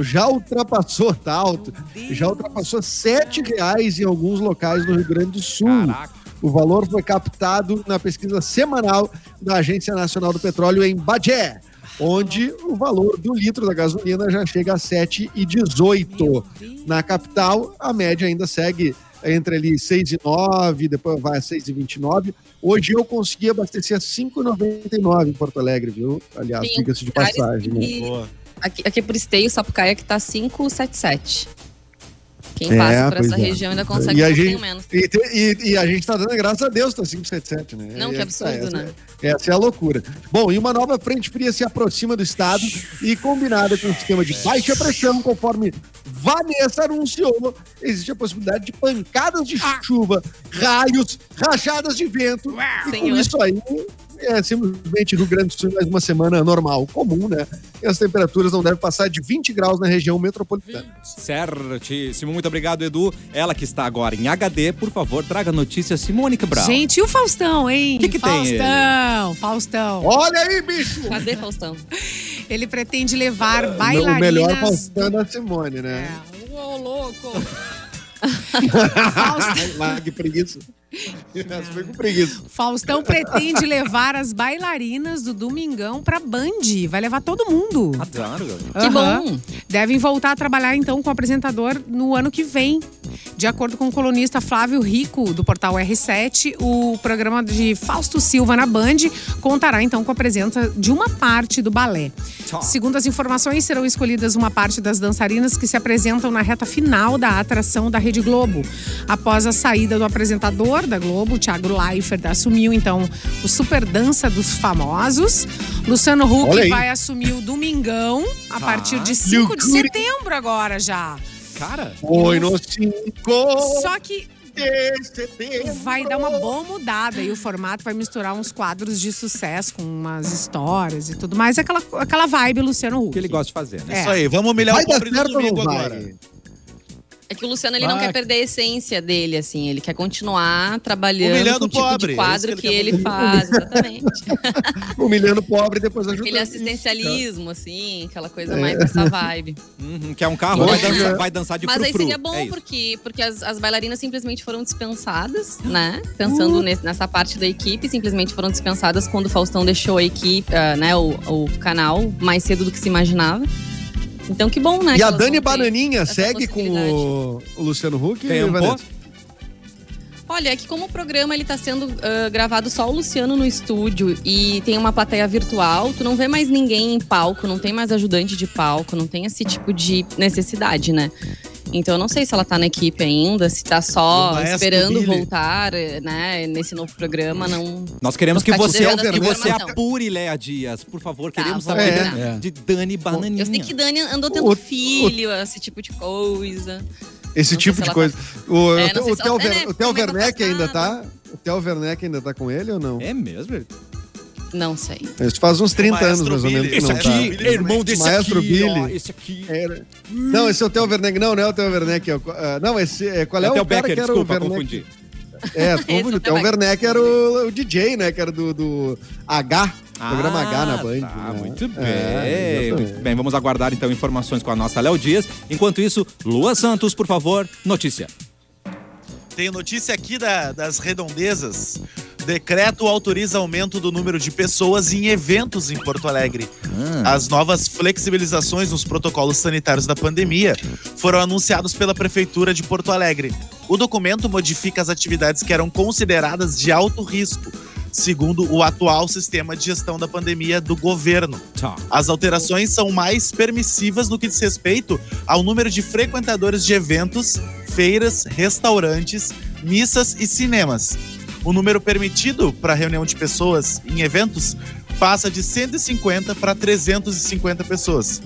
Speaker 4: já ultrapassou, tá alto. Já ultrapassou sete reais em alguns locais no Rio Grande do Sul. Caraca. O valor foi captado na pesquisa semanal da Agência Nacional do Petróleo em Bagé, onde o valor do litro da gasolina já chega a 7,18. Na capital, a média ainda segue entre ali 6 e 9, depois vai a 6 e 29. Hoje eu consegui abastecer a 5,99 em Porto Alegre, viu? Aliás, diga-se de passagem.
Speaker 5: Né? Aqui, aqui por Esteio, Sapucaia, que tá 5,77. Quem é, passa por essa é. região ainda consegue e um pouquinho menos.
Speaker 4: E, e, e, a gente tá dando graças a Deus, tá 577, né?
Speaker 5: Não, que absurdo, essa,
Speaker 4: né? Essa é a loucura. Bom, e uma nova frente fria se aproxima do estado e combinada com o sistema de baixa pressão, conforme Vanessa anunciou, existe a possibilidade de pancadas de chuva, raios, rajadas de vento. E com isso aí, é simplesmente Rio Grande do Sul mais uma semana normal, comum, né? E as temperaturas não devem passar de 20 graus na região metropolitana.
Speaker 1: Certíssimo. Muito obrigado, Edu. Ela que está agora em HD, por favor, traga notícia Simone Cabral.
Speaker 2: Gente, e o Faustão, hein?
Speaker 1: O que, que
Speaker 2: Faustão,
Speaker 1: tem?
Speaker 2: Faustão, Faustão.
Speaker 4: Olha aí, bicho!
Speaker 5: Cadê Faustão?
Speaker 2: Ele pretende levar bailarinas...
Speaker 4: O melhor Faustão é da Simone, né?
Speaker 2: É. Uou, louco!
Speaker 4: Faustão. que preguiça. Foi com preguiça.
Speaker 2: Faustão pretende levar as bailarinas do Domingão pra Band. Vai levar todo mundo.
Speaker 1: Adoro.
Speaker 5: Uhum. Que bom.
Speaker 2: Devem voltar a trabalhar então com o apresentador no ano que vem. De acordo com o colunista Flávio Rico, do portal R7, o programa de Fausto Silva na Band contará então com a presença de uma parte do balé. Segundo as informações, serão escolhidas uma parte das dançarinas que se apresentam na reta final da atração da Rede Globo. Após a saída do apresentador da Globo, Thiago Leifert, assumiu então o Super Dança dos Famosos. Luciano Huck vai assumir o Domingão a tá. partir de 5 de setembro agora já.
Speaker 1: Cara,
Speaker 4: foi no 5.
Speaker 2: Só que vai dar uma boa mudada e o formato vai misturar uns quadros de sucesso com umas histórias e tudo mais. Aquela, aquela vibe Luciano Huck.
Speaker 1: Que ele gosta de fazer, né?
Speaker 6: É. Isso aí, vamos humilhar vai o pobre do domingo agora.
Speaker 5: É que o Luciano ele ah, não quer perder a essência dele, assim. Ele quer continuar trabalhando
Speaker 6: Humilhando
Speaker 5: com o tipo
Speaker 6: pobre,
Speaker 5: de quadro é que, ele, que ele faz, exatamente.
Speaker 4: Humilhando o pobre e depois ajudando.
Speaker 5: Aquele assistencialismo, assim, aquela coisa é. mais dessa vibe.
Speaker 1: Uhum, que é um carro, vai, dançar, vai dançar de
Speaker 5: Mas
Speaker 1: frufru.
Speaker 5: aí seria bom, é porque, porque as, as, bailarinas simplesmente foram dispensadas, né? Pensando uh. nessa parte da equipe, simplesmente foram dispensadas quando o Faustão deixou a equipe, uh, né, o, o canal, mais cedo do que se imaginava. Então que bom, né?
Speaker 4: E a Dani Bananinha segue com o, o, Luciano Huck?
Speaker 1: Tem um
Speaker 5: Olha, é que como o programa ele tá sendo uh, gravado só o Luciano no estúdio e tem uma plateia virtual, tu não vê mais ninguém em palco, não tem mais ajudante de palco, não tem esse tipo de necessidade, né? Então eu não sei se ela tá na equipe ainda, se tá só esperando voltar, né, nesse novo programa, não.
Speaker 1: Nós queremos que você, que você apure Léa Dias, por favor, tá, queremos saber é. de Dani Bananinha.
Speaker 5: Eu sei que Dani andou tendo o, filho, o, esse tipo de coisa.
Speaker 4: Esse não tipo de coisa. Tá... O, é, o, o, Theo, é, o Theo Werneck ainda tá? O Theo Werneck ainda tá com ele ou não?
Speaker 1: É mesmo?
Speaker 5: Não sei.
Speaker 4: Isso faz uns 30 anos, mais ou menos.
Speaker 1: Esse aqui tá. é irmão desse
Speaker 4: Maestro
Speaker 1: aqui.
Speaker 4: Billy.
Speaker 1: Ó, esse aqui.
Speaker 4: É, não, esse é o Theo Werneck. Não, não é o Theo Werneck. É o, uh, não, esse, é, qual é, é o, o cara
Speaker 1: Becker,
Speaker 4: que era
Speaker 1: desculpa,
Speaker 4: o
Speaker 1: Werneck? confundi.
Speaker 4: É, confundi. O Theo Werneck era o, o, DJ, né? Que era do, do H.
Speaker 1: Ah,
Speaker 4: programa H na Band.
Speaker 1: Tá,
Speaker 4: né?
Speaker 1: Muito é, bem. É, muito bem, vamos aguardar então informações com a nossa Léo Dias. Enquanto isso, Lua Santos, por favor, notícia.
Speaker 6: Tenho notícia aqui da, das redondezas. Decreto autoriza aumento do número de pessoas em eventos em Porto Alegre. Ah. As novas flexibilizações nos protocolos sanitários da pandemia foram anunciados pela Prefeitura de Porto Alegre. O documento modifica as atividades que eram consideradas de alto risco, segundo o atual sistema de gestão da pandemia do governo. Tá. As alterações são mais permissivas no que diz respeito ao número de frequentadores de eventos, feiras, restaurantes, missas e cinemas. O número permitido para reunião de pessoas em eventos passa de 150 para 350 pessoas.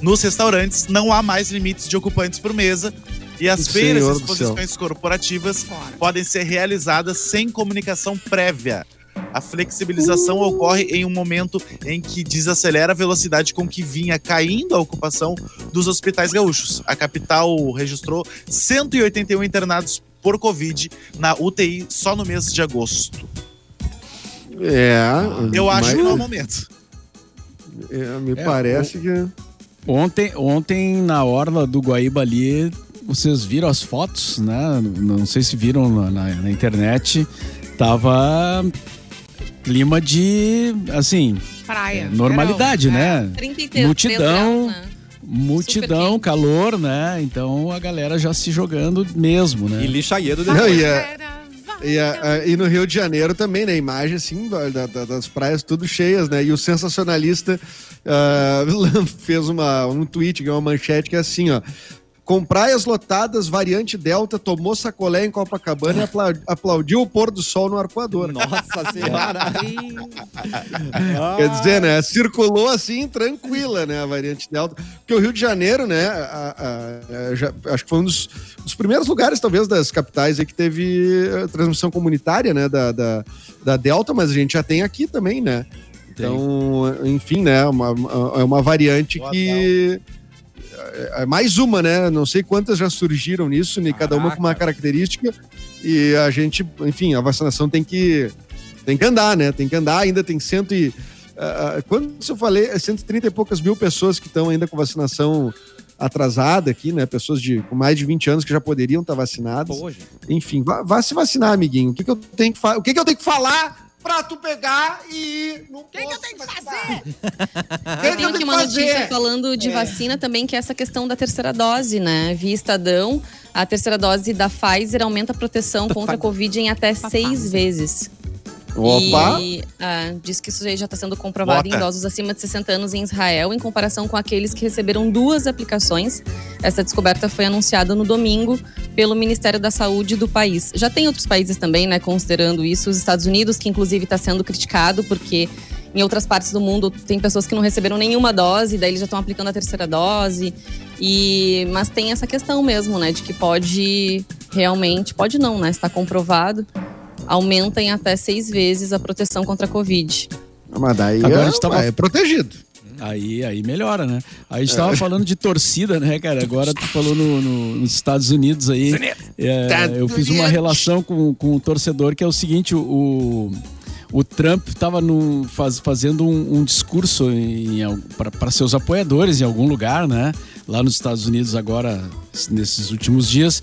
Speaker 6: Nos restaurantes, não há mais limites de ocupantes por mesa e as feiras e exposições corporativas podem ser realizadas sem comunicação prévia. A flexibilização uh. ocorre em um momento em que desacelera a velocidade com que vinha caindo a ocupação dos hospitais gaúchos. A capital registrou 181 internados por Covid na UTI só no mês de agosto.
Speaker 4: É.
Speaker 6: Eu acho mas... que não é o momento.
Speaker 4: É, me é, parece o... que.
Speaker 3: Ontem, ontem, na orla do Guaíba ali, vocês viram as fotos, né? Não sei se viram na, na, na internet. Tava clima de, assim,
Speaker 2: praia,
Speaker 3: normalidade, né? 33 multidão, graus, né? Multidão, calor, né? Então a galera já se jogando mesmo, né?
Speaker 1: E lixaieiro
Speaker 4: Não, e, a, e, a, e, no Rio de Janeiro também, né? Imagem assim da, da, das praias tudo cheias, né? E o sensacionalista uh, fez uma, um tweet, que é uma manchete que é assim, ó. Com praias lotadas, variante Delta tomou sacolé em Copacabana e aplaudiu o pôr do sol no arcoador.
Speaker 1: Nossa senhora!
Speaker 4: Quer dizer, né? Circulou assim, tranquila, né? A variante Delta. Porque o Rio de Janeiro, né? A, a, a, já, acho que foi um dos, dos, primeiros lugares, talvez, das capitais aí que teve eh, transmissão comunitária, né? Da, da, da Delta, mas a gente já tem aqui também, né? Então, enfim, né? Uma, é uma variante Boa que. É, é mais uma, né? Não sei quantas já surgiram nisso, né? cada uma com uma característica. E a gente, enfim, a vacinação tem que, tem que andar, né? Tem que andar, ainda tem cento e. Uh, quando eu falei, é 130 e poucas mil pessoas que estão ainda com vacinação atrasada aqui, né? Pessoas de, com mais de 20 anos que já poderiam estar vacinadas. Poxa. Enfim, vá, vá, se vacinar, amiguinho. O que, que eu tenho que O que, que eu tenho que falar pra tu pegar e ir
Speaker 2: no que, que eu tenho que fazer?
Speaker 5: que eu tenho aqui uma fazer? notícia falando de é. vacina também, que é essa questão da terceira dose, né? Via Estadão, a terceira dose da Pfizer aumenta a proteção contra a Covid em até seis vezes.
Speaker 4: Opa!
Speaker 5: E ah, diz que isso já está sendo comprovado Bota. em idosos acima de 60 anos em Israel, em comparação com aqueles que receberam duas aplicações. Essa descoberta foi anunciada no domingo pelo Ministério da Saúde do país. Já tem outros países também, né, considerando isso. Os Estados Unidos, que inclusive está sendo criticado porque em outras partes do mundo tem pessoas que não receberam nenhuma dose, daí eles já estão aplicando a terceira dose. E mas tem essa questão mesmo, né, de que pode realmente, pode não, né, está comprovado aumenta em até seis vezes a proteção contra a Covid.
Speaker 4: Mas daí Agora é, a gente tava... é protegido.
Speaker 3: Aí, aí melhora, né? Aí a gente tava é. falando de torcida, né, cara? Agora tu falou no, no, nos Estados Unidos aí. É, eu fiz uma relação com, com o torcedor que é o seguinte: o, o Trump estava faz, fazendo um, um discurso para seus apoiadores em algum lugar, né? Lá nos Estados Unidos agora, nesses últimos dias.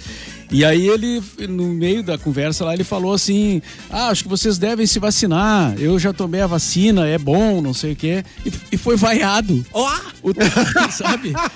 Speaker 3: E aí ele, no meio da conversa lá, ele falou assim: Ah, acho que vocês devem se vacinar. Eu já tomei a vacina, é bom, não sei o quê. E, e foi vaiado.
Speaker 1: Oh!
Speaker 3: O, sabe?
Speaker 4: Ah,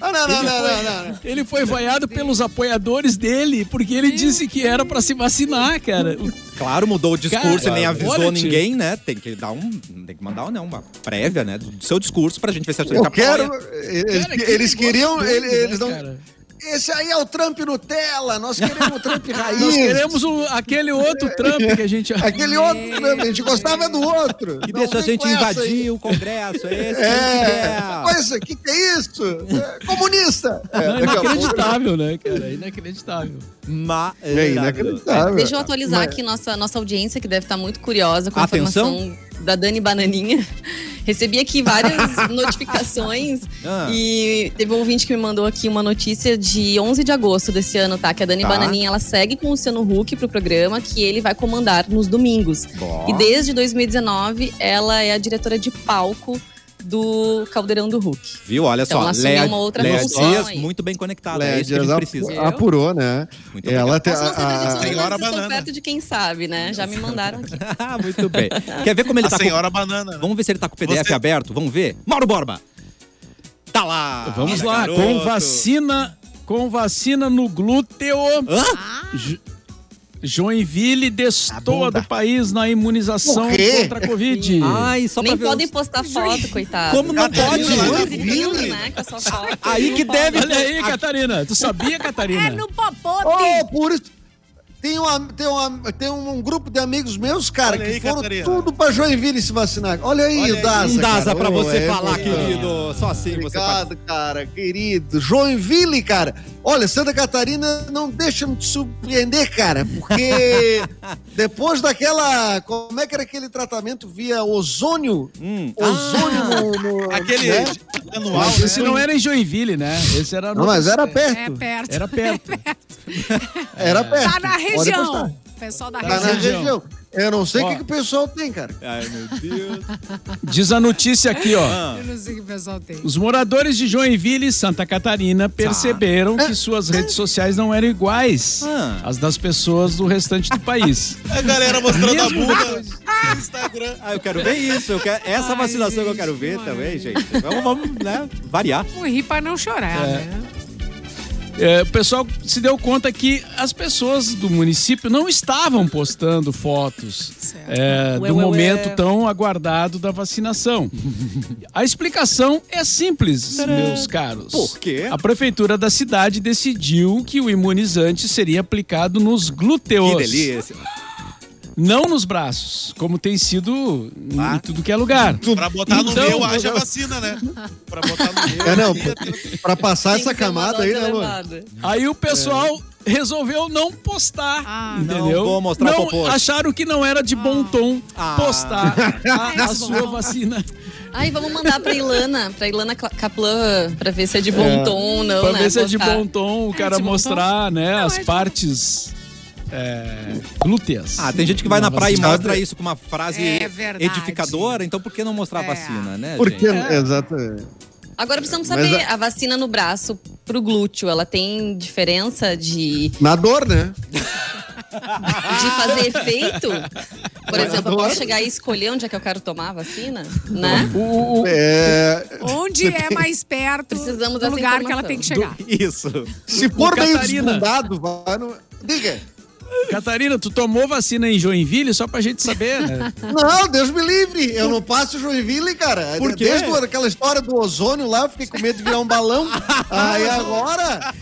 Speaker 4: não, não, não, não, não,
Speaker 3: Ele foi vaiado pelos apoiadores dele, porque ele disse que era para se vacinar, cara.
Speaker 1: Claro, mudou o discurso cara, e nem avisou ninguém, né? Tem que dar um. Tem que mandar né, uma prévia, né? Do seu discurso pra gente ver se a gente
Speaker 4: Eu quero. Eles, cara, eles queriam. Doido, eles, né, não. Cara? Esse aí é o Trump Nutella, nós queremos o Trump raiz.
Speaker 3: Nós queremos o, aquele outro Trump que a gente...
Speaker 4: aquele outro Trump, a gente gostava do outro.
Speaker 1: Que deixa a gente invadir o Congresso, é esse
Speaker 4: é. Coisa, o que, que é isso? É, comunista.
Speaker 3: É, inacreditável, né, cara? Inacreditável.
Speaker 1: Mas é
Speaker 4: inacreditável.
Speaker 5: Deixa eu atualizar Mas... aqui nossa, nossa audiência, que deve estar muito curiosa com a Atenção. informação da Dani Bananinha. Recebi aqui várias notificações ah. e teve um ouvinte que me mandou aqui uma notícia de 11 de agosto desse ano, tá? Que a Dani tá. Bananinha, ela segue com o Luciano Huck pro programa que ele vai comandar nos domingos. E desde 2019, ela é a diretora de palco do Caldeirão do Hulk.
Speaker 1: Viu? Olha então, só, Léa, uma outra Léa Dias, muito bem conectada. é isso que a gente precisa.
Speaker 4: Apurou, né?
Speaker 5: Muito ela tem a, a, senhora banana. perto de quem sabe, né? Já me mandaram aqui.
Speaker 1: muito bem. Quer ver como ele
Speaker 6: a
Speaker 1: tá
Speaker 6: senhora
Speaker 1: com...
Speaker 6: banana.
Speaker 1: Vamos ver se ele tá com o PDF Você... aberto. Vamos ver. Mauro Borba. Tá lá.
Speaker 3: Vamos lá, garoto. com vacina, com vacina no glúteo. Hã? Joinville destoa do país na imunização contra a Covid.
Speaker 5: Ai, só Nem podem os... postar foto, coitado.
Speaker 1: Como não pode?
Speaker 5: Exibindo, né, com a sua
Speaker 1: foto. Aí que deve...
Speaker 3: Olha aí, Catarina. Tu sabia, Catarina? É
Speaker 2: no popote. Oh,
Speaker 4: por isso... tem, uma, tem, uma, tem um, grupo de amigos meus, cara, Olha que aí, foram Catarina. tudo pra Joinville se vacinar. Olha aí, Olha Daza. Um
Speaker 1: Daza pra você é, falar, é, querido. Só assim
Speaker 4: Obrigado,
Speaker 1: você
Speaker 4: Obrigado, cara, querido. Joinville, cara. Olha, Santa Catarina não deixa me te surpreender, cara, porque depois daquela. Como é que era aquele tratamento via ozônio? Hum. Ozônio ah, no, no,
Speaker 3: Aquele né? anual. Esse né? não era em Joinville, né? Esse era no.
Speaker 4: Não, mas era perto. É
Speaker 2: perto.
Speaker 3: Era perto.
Speaker 4: era perto.
Speaker 2: Tá na região. Pessoal da
Speaker 4: tá região.
Speaker 2: na região.
Speaker 4: Eu não sei o que, que o pessoal tem, cara.
Speaker 1: Ai, meu Deus.
Speaker 3: Diz a notícia aqui, ó.
Speaker 2: Ah. Eu não sei o que o pessoal tem.
Speaker 3: Os moradores de Joinville e Santa Catarina perceberam que suas redes sociais não eram iguais ah. às das pessoas do restante do país.
Speaker 6: A galera mostrando a bunda no Instagram.
Speaker 1: Ah, eu quero ver isso. Eu quero... Essa Ai, vacinação gente, que eu quero ver também, gente. Vamos, vamos né, variar.
Speaker 2: Um rir pra não chorar, é. né?
Speaker 3: É, o pessoal se deu conta que as pessoas do município não estavam postando fotos é, ué, do ué, momento ué. tão aguardado da vacinação. A explicação é simples, Tcharam. meus caros.
Speaker 1: Por quê?
Speaker 3: A prefeitura da cidade decidiu que o imunizante seria aplicado nos glúteos.
Speaker 1: Que delícia
Speaker 3: não nos braços, como tem sido ah. em tudo que é lugar.
Speaker 6: Pra botar então, no meu, haja vacina, né? Pra botar no meu.
Speaker 4: É, não, pra, pra passar essa camada aí, né, mano?
Speaker 3: Aí o pessoal. É resolveu não postar, ah, entendeu?
Speaker 1: Não vou mostrar
Speaker 3: não, Acharam que não era de bom ah. tom ah. postar a, a sua vacina.
Speaker 5: Ai, vamos mandar pra Ilana, pra Ilana Kaplan, pra ver se é de bom é, tom ou não,
Speaker 3: pra
Speaker 5: né?
Speaker 3: ver se é de bom tom, o cara é mostrar, né, não, as é partes é, glúteas.
Speaker 1: Ah, tem gente que vai na praia e mostra isso com uma frase é edificadora, então por que não mostrar a é. vacina, né?
Speaker 4: Porque, é. exatamente.
Speaker 5: Agora precisamos saber, a... a vacina no braço pro glúteo, ela tem diferença de.
Speaker 4: Na dor, né?
Speaker 5: de fazer efeito? Por exemplo, eu posso chegar e escolher onde é que eu quero tomar a vacina? Né?
Speaker 2: É... Onde é mais perto Precisamos do lugar que ela tem que chegar. Do...
Speaker 1: Isso.
Speaker 4: Se for meio desbundado, vai no... Diga.
Speaker 3: Catarina, tu tomou vacina em Joinville só pra gente saber, né?
Speaker 4: Não, Deus me livre. Eu não passo Joinville, cara.
Speaker 1: Por quê?
Speaker 4: Desde aquela história do ozônio lá, eu fiquei com medo de virar um balão. Aí agora.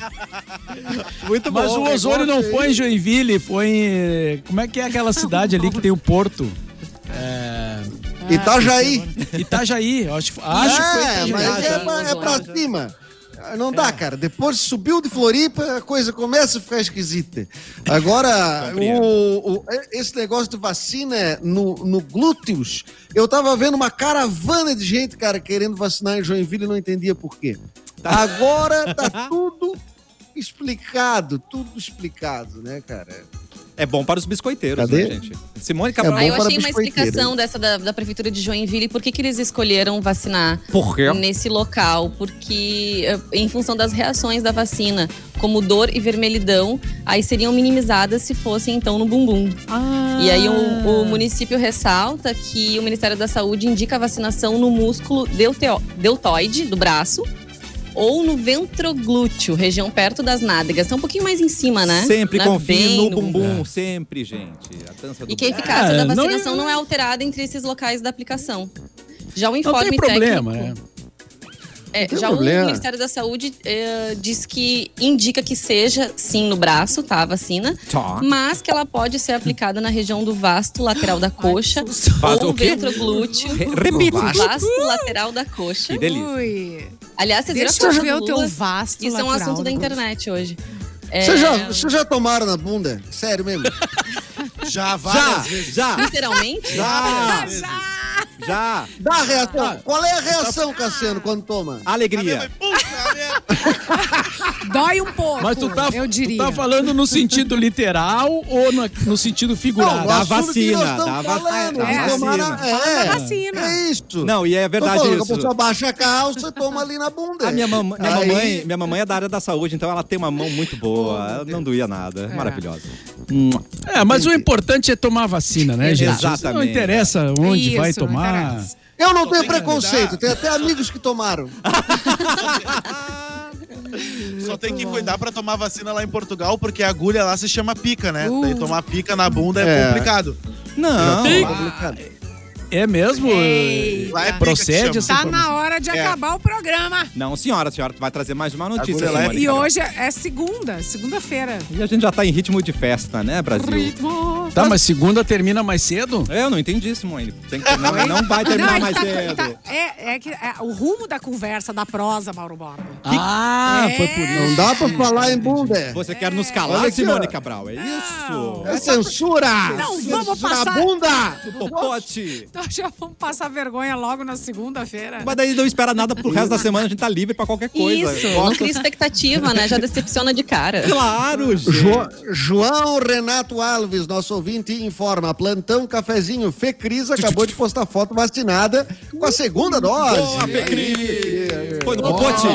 Speaker 3: Muito bom. Mas o ozônio não foi em Joinville, foi em. Como é que é aquela cidade ali que tem o porto?
Speaker 4: É. Itajaí.
Speaker 3: Itajaí, acho, acho é, que foi Itajaí.
Speaker 4: Mas é, é pra cima. Não dá, é. cara. Depois subiu de Floripa, a coisa começa a ficar esquisita. Agora, o, o, esse negócio de vacina no, no glúteos, eu tava vendo uma caravana de gente, cara, querendo vacinar em Joinville e não entendia por quê. Tá. Agora tá tudo explicado, tudo explicado, né, cara?
Speaker 1: É bom para os biscoiteiros, Cadê? né, gente?
Speaker 5: Simone Cabral. É ah, eu achei uma explicação dessa da, da Prefeitura de Joinville. Por que, que eles escolheram vacinar
Speaker 1: Por quê?
Speaker 5: nesse local? Porque, eh, em função das reações da vacina, como dor e vermelhidão, aí seriam minimizadas se fossem, então, no bumbum. Ah. E aí o, o município ressalta que o Ministério da Saúde indica a vacinação no músculo deltoide do braço ou no ventroglúteo, região perto das nádegas. Tá um pouquinho mais em cima, né?
Speaker 1: Sempre Na confie no bumbum, sempre, gente.
Speaker 5: e que a eficácia é, da vacinação não é... não é alterada entre esses locais da aplicação. Já o informe
Speaker 3: não tem problema, técnico... Né?
Speaker 5: É, já problema. o Ministério da Saúde é, diz que indica que seja sim no braço, tá? A vacina. Tá. Mas que ela pode ser aplicada na região do vasto lateral da coxa Ai, ou ventroglúteo.
Speaker 1: Repita.
Speaker 5: Vasto lateral da coxa.
Speaker 1: Que delícia. Ui.
Speaker 5: Aliás, vocês
Speaker 2: Deixa eu ver o teu vasto
Speaker 5: Isso é um assunto da internet hoje.
Speaker 4: É... Vocês já, você já tomaram na bunda? Sério mesmo?
Speaker 1: já, várias já, vezes. Já.
Speaker 5: Literalmente?
Speaker 1: Já. já. Já.
Speaker 4: Dá a reação. Qual é a reação, Cassiano, quando toma?
Speaker 1: Alegria.
Speaker 2: Dói um pouco,
Speaker 3: Mas tu tá, eu diria. Tu tá falando no sentido literal ou no, no sentido figurado? Não,
Speaker 1: da vacina. Da,
Speaker 4: falando, é,
Speaker 2: é,
Speaker 4: tomar,
Speaker 2: é, vacina.
Speaker 4: É isso.
Speaker 1: Não, e é verdade falando, isso.
Speaker 4: A pessoa baixa a calça, toma ali na bunda.
Speaker 1: A minha, mam minha, mamãe, minha mamãe é da área da saúde, então ela tem uma mão muito boa. Ela não doía nada. É. Maravilhosa.
Speaker 3: É, mas o importante é tomar vacina, né, gente?
Speaker 1: Exatamente.
Speaker 3: Não interessa onde isso, vai tomar.
Speaker 4: Eu não tenho preconceito, tem até amigos que tomaram.
Speaker 6: Só tem que cuidar pra tomar vacina lá em Portugal, porque a agulha lá se chama pica, né? Uh. Daí tomar pica na bunda é, é. complicado.
Speaker 1: Não. É complicado.
Speaker 3: É mesmo?
Speaker 2: Ei,
Speaker 3: é Procede essa
Speaker 2: Tá na hora de é. acabar o programa.
Speaker 1: Não, senhora, a senhora vai trazer mais uma notícia.
Speaker 2: E hoje é segunda, segunda-feira.
Speaker 1: E a gente já tá em ritmo de festa, né, Brasil? Ritmo.
Speaker 3: Tá, mas segunda termina mais cedo?
Speaker 1: É, eu não entendi, Simone. Tem que, não, não vai terminar não, é mais tá, cedo. Tá,
Speaker 2: é, é que é, o rumo da conversa, da prosa, Mauro Borba.
Speaker 3: Ah, foi por isso.
Speaker 4: Não dá pra falar em bunda.
Speaker 1: Você quer nos calar, Simone Cabral? É isso.
Speaker 4: É censura.
Speaker 2: Não, vamos passar.
Speaker 4: Na bunda.
Speaker 1: Popote.
Speaker 2: Nós já vamos passar vergonha logo na segunda-feira.
Speaker 1: Mas daí não espera nada pro resto da semana, a gente tá livre pra qualquer coisa.
Speaker 5: Isso, não cria expectativa, né? Já decepciona de cara.
Speaker 1: Claro, gente.
Speaker 4: Jo João Renato Alves, nosso ouvinte, informa. Plantão Cafezinho Fê Cris acabou de postar foto vacinada com a segunda dose. Boa,
Speaker 1: Fê Cris. Foi no Popote?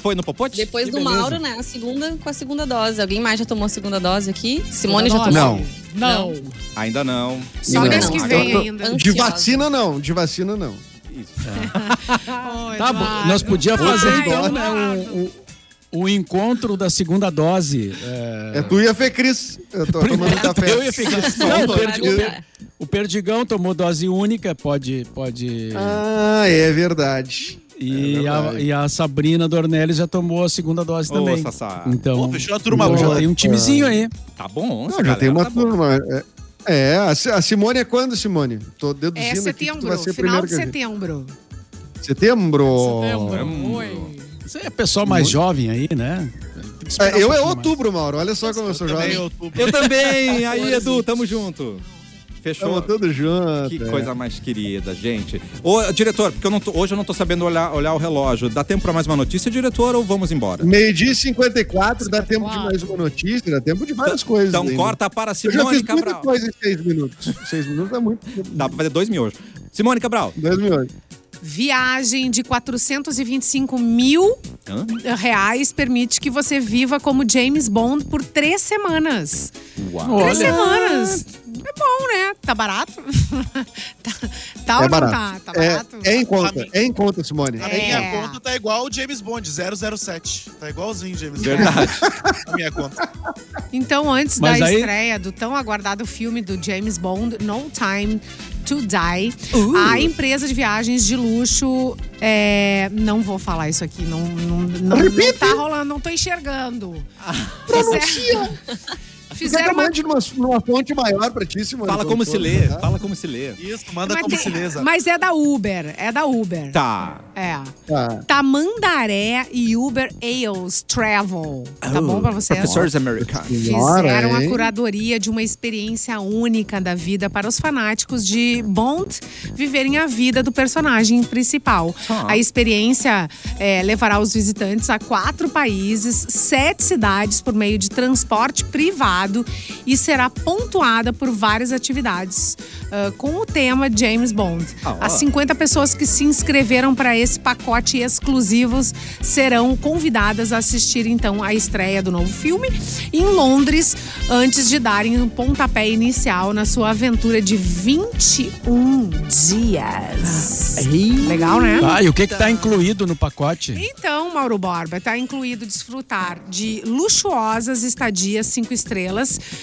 Speaker 1: Foi no Popote?
Speaker 5: Depois do Mauro, né? A segunda com a segunda dose. Alguém mais já tomou a segunda dose aqui? Simone já tomou?
Speaker 4: Não.
Speaker 2: Não.
Speaker 1: Ainda não.
Speaker 2: Só mês que vem ainda.
Speaker 4: De vacina não, de vacina não.
Speaker 3: Isso. tá bom, nós podíamos fazer então, né, o, o, o, encontro da segunda dose.
Speaker 4: É, é tu e a Fê Cris. Eu tô tomando café. Eu e a Fê Cris.
Speaker 3: Não, o, Perdigão, o Perdigão tomou dose única, pode, pode...
Speaker 4: Ah, é verdade.
Speaker 3: E, é a, e a Sabrina Dornelles já tomou a segunda dose Ô, também. Sassá. Então, Pô,
Speaker 6: fechou a turma
Speaker 3: então já tem um timezinho aí.
Speaker 1: Tá bom,
Speaker 4: Não, já tem uma tá turma. É, é, a Simone é quando, Simone? Tô deduzindo é
Speaker 2: setembro,
Speaker 4: aqui que vai
Speaker 2: ser final de setembro.
Speaker 4: Setembro?
Speaker 2: Setembro. Oi.
Speaker 3: Você é pessoal mais jovem aí, né?
Speaker 4: É, eu um é outubro, mais. Mauro. Olha só como eu sou jovem.
Speaker 1: Eu também. Aí, Edu, tamo junto. Fechou.
Speaker 4: Tamo tudo junto.
Speaker 1: Que é. coisa mais querida, gente. Ô, diretor, porque eu não tô, hoje eu não tô sabendo olhar, olhar o relógio. Dá tempo para mais uma notícia, diretor, ou vamos embora?
Speaker 4: Meio-dia e 54, dá tempo de mais uma notícia, dá tempo de várias
Speaker 1: então,
Speaker 4: coisas.
Speaker 1: Então ainda. corta para Simone
Speaker 4: eu já fiz
Speaker 1: Cabral.
Speaker 4: Muita coisa em seis minutos. seis minutos é muito.
Speaker 1: Dá pra fazer dois mil hoje. Simone Cabral.
Speaker 4: Dois mil hoje.
Speaker 2: Viagem de 425 mil Hã? reais permite que você viva como James Bond por três semanas.
Speaker 1: Uau.
Speaker 2: Três Olha. semanas. É bom, né? Tá barato? tá, tá é ou barato. não tá? Tá
Speaker 4: é, barato? É, é em conta, é em conta, Simone.
Speaker 6: A minha é. conta tá igual o James Bond, 007. Tá igualzinho James
Speaker 1: Bond. Verdade.
Speaker 6: a minha conta.
Speaker 2: Então, antes Mas da aí... estreia do tão aguardado filme do James Bond, No Time to Die. Uh. A empresa de viagens de luxo. É, não vou falar isso aqui, não, não, não, não tá rolando, não tô enxergando.
Speaker 4: Ah. Pronuncia! Fizeram uma... numa, numa fonte maior pra ti, Simone.
Speaker 1: Fala como se lê, né? fala como se lê.
Speaker 6: Isso, manda mas como tem, se lê.
Speaker 2: Mas é da Uber, é da Uber.
Speaker 1: Tá.
Speaker 2: É. Tá. Tamandaré e Uber Ales Travel. Tá oh, bom pra vocês?
Speaker 1: Professores americanos.
Speaker 2: Fizeram a curadoria de uma experiência única da vida para os fanáticos de Bond viverem a vida do personagem principal. Ah. A experiência é, levará os visitantes a quatro países, sete cidades por meio de transporte privado e será pontuada por várias atividades uh, com o tema James Bond. Ah, As 50 pessoas que se inscreveram para esse pacote exclusivos serão convidadas a assistir então a estreia do novo filme em Londres antes de darem um pontapé inicial na sua aventura de 21 dias. Legal, né?
Speaker 3: Ah, e o que está incluído no pacote?
Speaker 2: Então, Mauro Borba, está incluído desfrutar de luxuosas estadias cinco estrelas,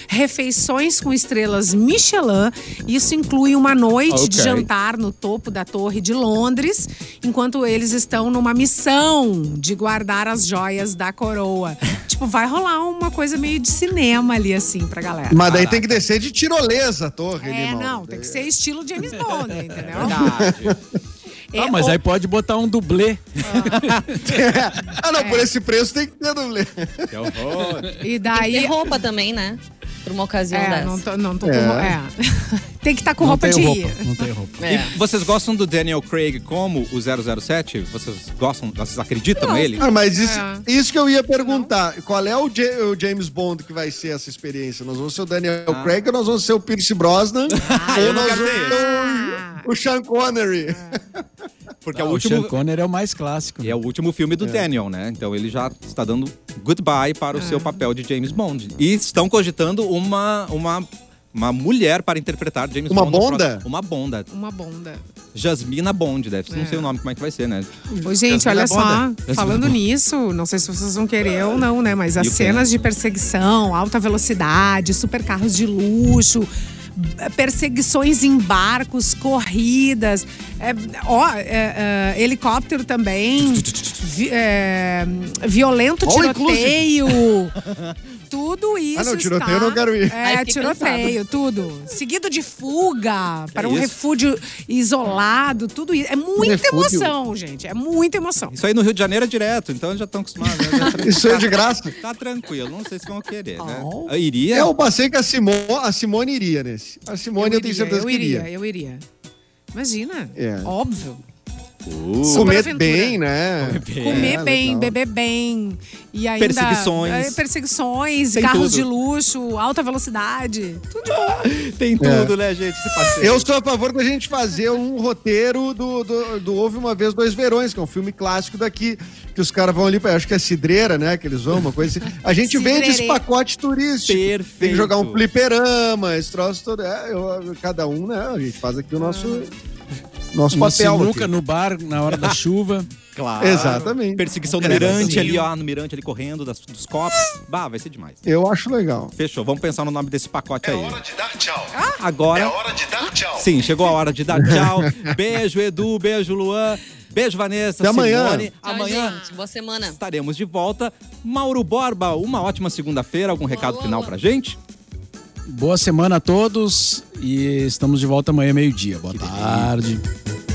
Speaker 2: refeições com estrelas Michelin. Isso inclui uma noite okay. de jantar no topo da Torre de Londres, enquanto eles estão numa missão de guardar as joias da coroa. tipo, vai rolar uma coisa meio de cinema ali, assim, pra galera.
Speaker 4: Mas daí tem que descer de tirolesa a torre,
Speaker 2: É,
Speaker 4: ali,
Speaker 2: não, tem que ser estilo James Bond, entendeu? Verdade.
Speaker 3: É, ah, mas ou... aí pode botar um dublê.
Speaker 4: Ah, ah não, é. por esse preço tem que ter dublê.
Speaker 1: Que horror.
Speaker 2: E daí. Tem
Speaker 5: roupa também, né? Pra uma ocasião
Speaker 2: é,
Speaker 5: dessa.
Speaker 2: Não tô, não tô é. com é. Tem que estar tá com não roupa de
Speaker 3: roupa, Não tem roupa.
Speaker 1: É. E vocês gostam do Daniel Craig como o 007? Vocês gostam? Vocês acreditam
Speaker 4: não.
Speaker 1: nele?
Speaker 4: Ah, mas isso, é. isso, que eu ia perguntar. Qual é o, o, James Bond que vai ser essa experiência? Nós vamos ser o Daniel ah. Craig ou nós vamos ser o Pierce Brosnan?
Speaker 1: Ah, ou nós vamos
Speaker 4: ser o, o Sean Connery?
Speaker 1: Porque
Speaker 3: ah,
Speaker 1: é o, último...
Speaker 3: o Sean Connery é o mais clássico.
Speaker 1: Né? É o último filme do é. Daniel, né? Então ele já está dando goodbye para o seu papel de James Bond. E estão cogitando uma, uma uma mulher para interpretar James
Speaker 4: uma
Speaker 1: Bond.
Speaker 4: Bonda?
Speaker 1: Uma bonda?
Speaker 2: Uma bonda.
Speaker 1: Jasmina Bond, deve ser. É. Não sei o nome, como é que vai ser, né?
Speaker 2: Ô, gente, Jasmina olha só. Falando nisso, não sei se vocês vão querer ou não, né? Mas as cenas de perseguição, alta velocidade, super carros de luxo perseguições em barcos, corridas, é, ó, é, é, helicóptero também, vi, é, violento tiroteio. tudo isso. Ah,
Speaker 4: não, tiroteio está... eu não quero ir.
Speaker 2: É, tiroteio, tudo. Seguido de fuga para um isso? refúgio isolado, tudo isso. É muita refúgio. emoção, gente. É muita emoção.
Speaker 1: Isso aí no Rio de Janeiro é direto, então já estão acostumados. Né?
Speaker 4: isso é de graça.
Speaker 1: Tá tranquilo, não sei se vão querer, né? Oh. Eu iria.
Speaker 4: Eu passei que a Simone, a Simone iria nesse. A Simone eu, eu tenho certeza
Speaker 2: eu
Speaker 4: que iria.
Speaker 2: Eu iria. Imagina. É. Óbvio.
Speaker 4: Uh, comer bem, né?
Speaker 2: Comer bem, comer é, bem beber bem. E ainda,
Speaker 1: perseguições. É,
Speaker 2: perseguições, Tem carros tudo. de luxo, alta velocidade. Tudo.
Speaker 1: Tem tudo, é. né, gente?
Speaker 4: Eu sou a favor da gente fazer um roteiro do, do, do Houve Uma Vez Dois Verões, que é um filme clássico daqui, que os caras vão ali, pra, acho que é cidreira, né? Que eles vão, uma coisa assim. A gente vende esse pacote turístico.
Speaker 1: Perfeito.
Speaker 4: Tem que jogar um fliperama, esse troço todo. É, eu, cada um, né? A gente faz aqui o nosso. Ah
Speaker 3: nosso Uma papel. Sinuca aqui. no bar na hora da chuva.
Speaker 1: Claro.
Speaker 4: Exatamente.
Speaker 1: Perseguição do Mirante ali, ó, no Mirante ali correndo, das, dos copos. Bah, vai ser demais.
Speaker 4: Eu acho legal.
Speaker 1: Fechou, vamos pensar no nome desse pacote
Speaker 8: é
Speaker 1: aí.
Speaker 8: É hora de dar tchau.
Speaker 1: Ah, agora. É
Speaker 8: hora de dar tchau.
Speaker 1: Sim, chegou a hora de dar tchau. beijo, Edu, beijo, Luan. Beijo, Vanessa.
Speaker 4: Até amanhã.
Speaker 5: Tchau, amanhã. Gente. Boa semana.
Speaker 1: Estaremos de volta. Mauro Borba, uma ótima segunda-feira. Algum recado final pra gente?
Speaker 3: Boa semana a todos e estamos de volta amanhã, meio-dia. Boa que tarde. Delícia.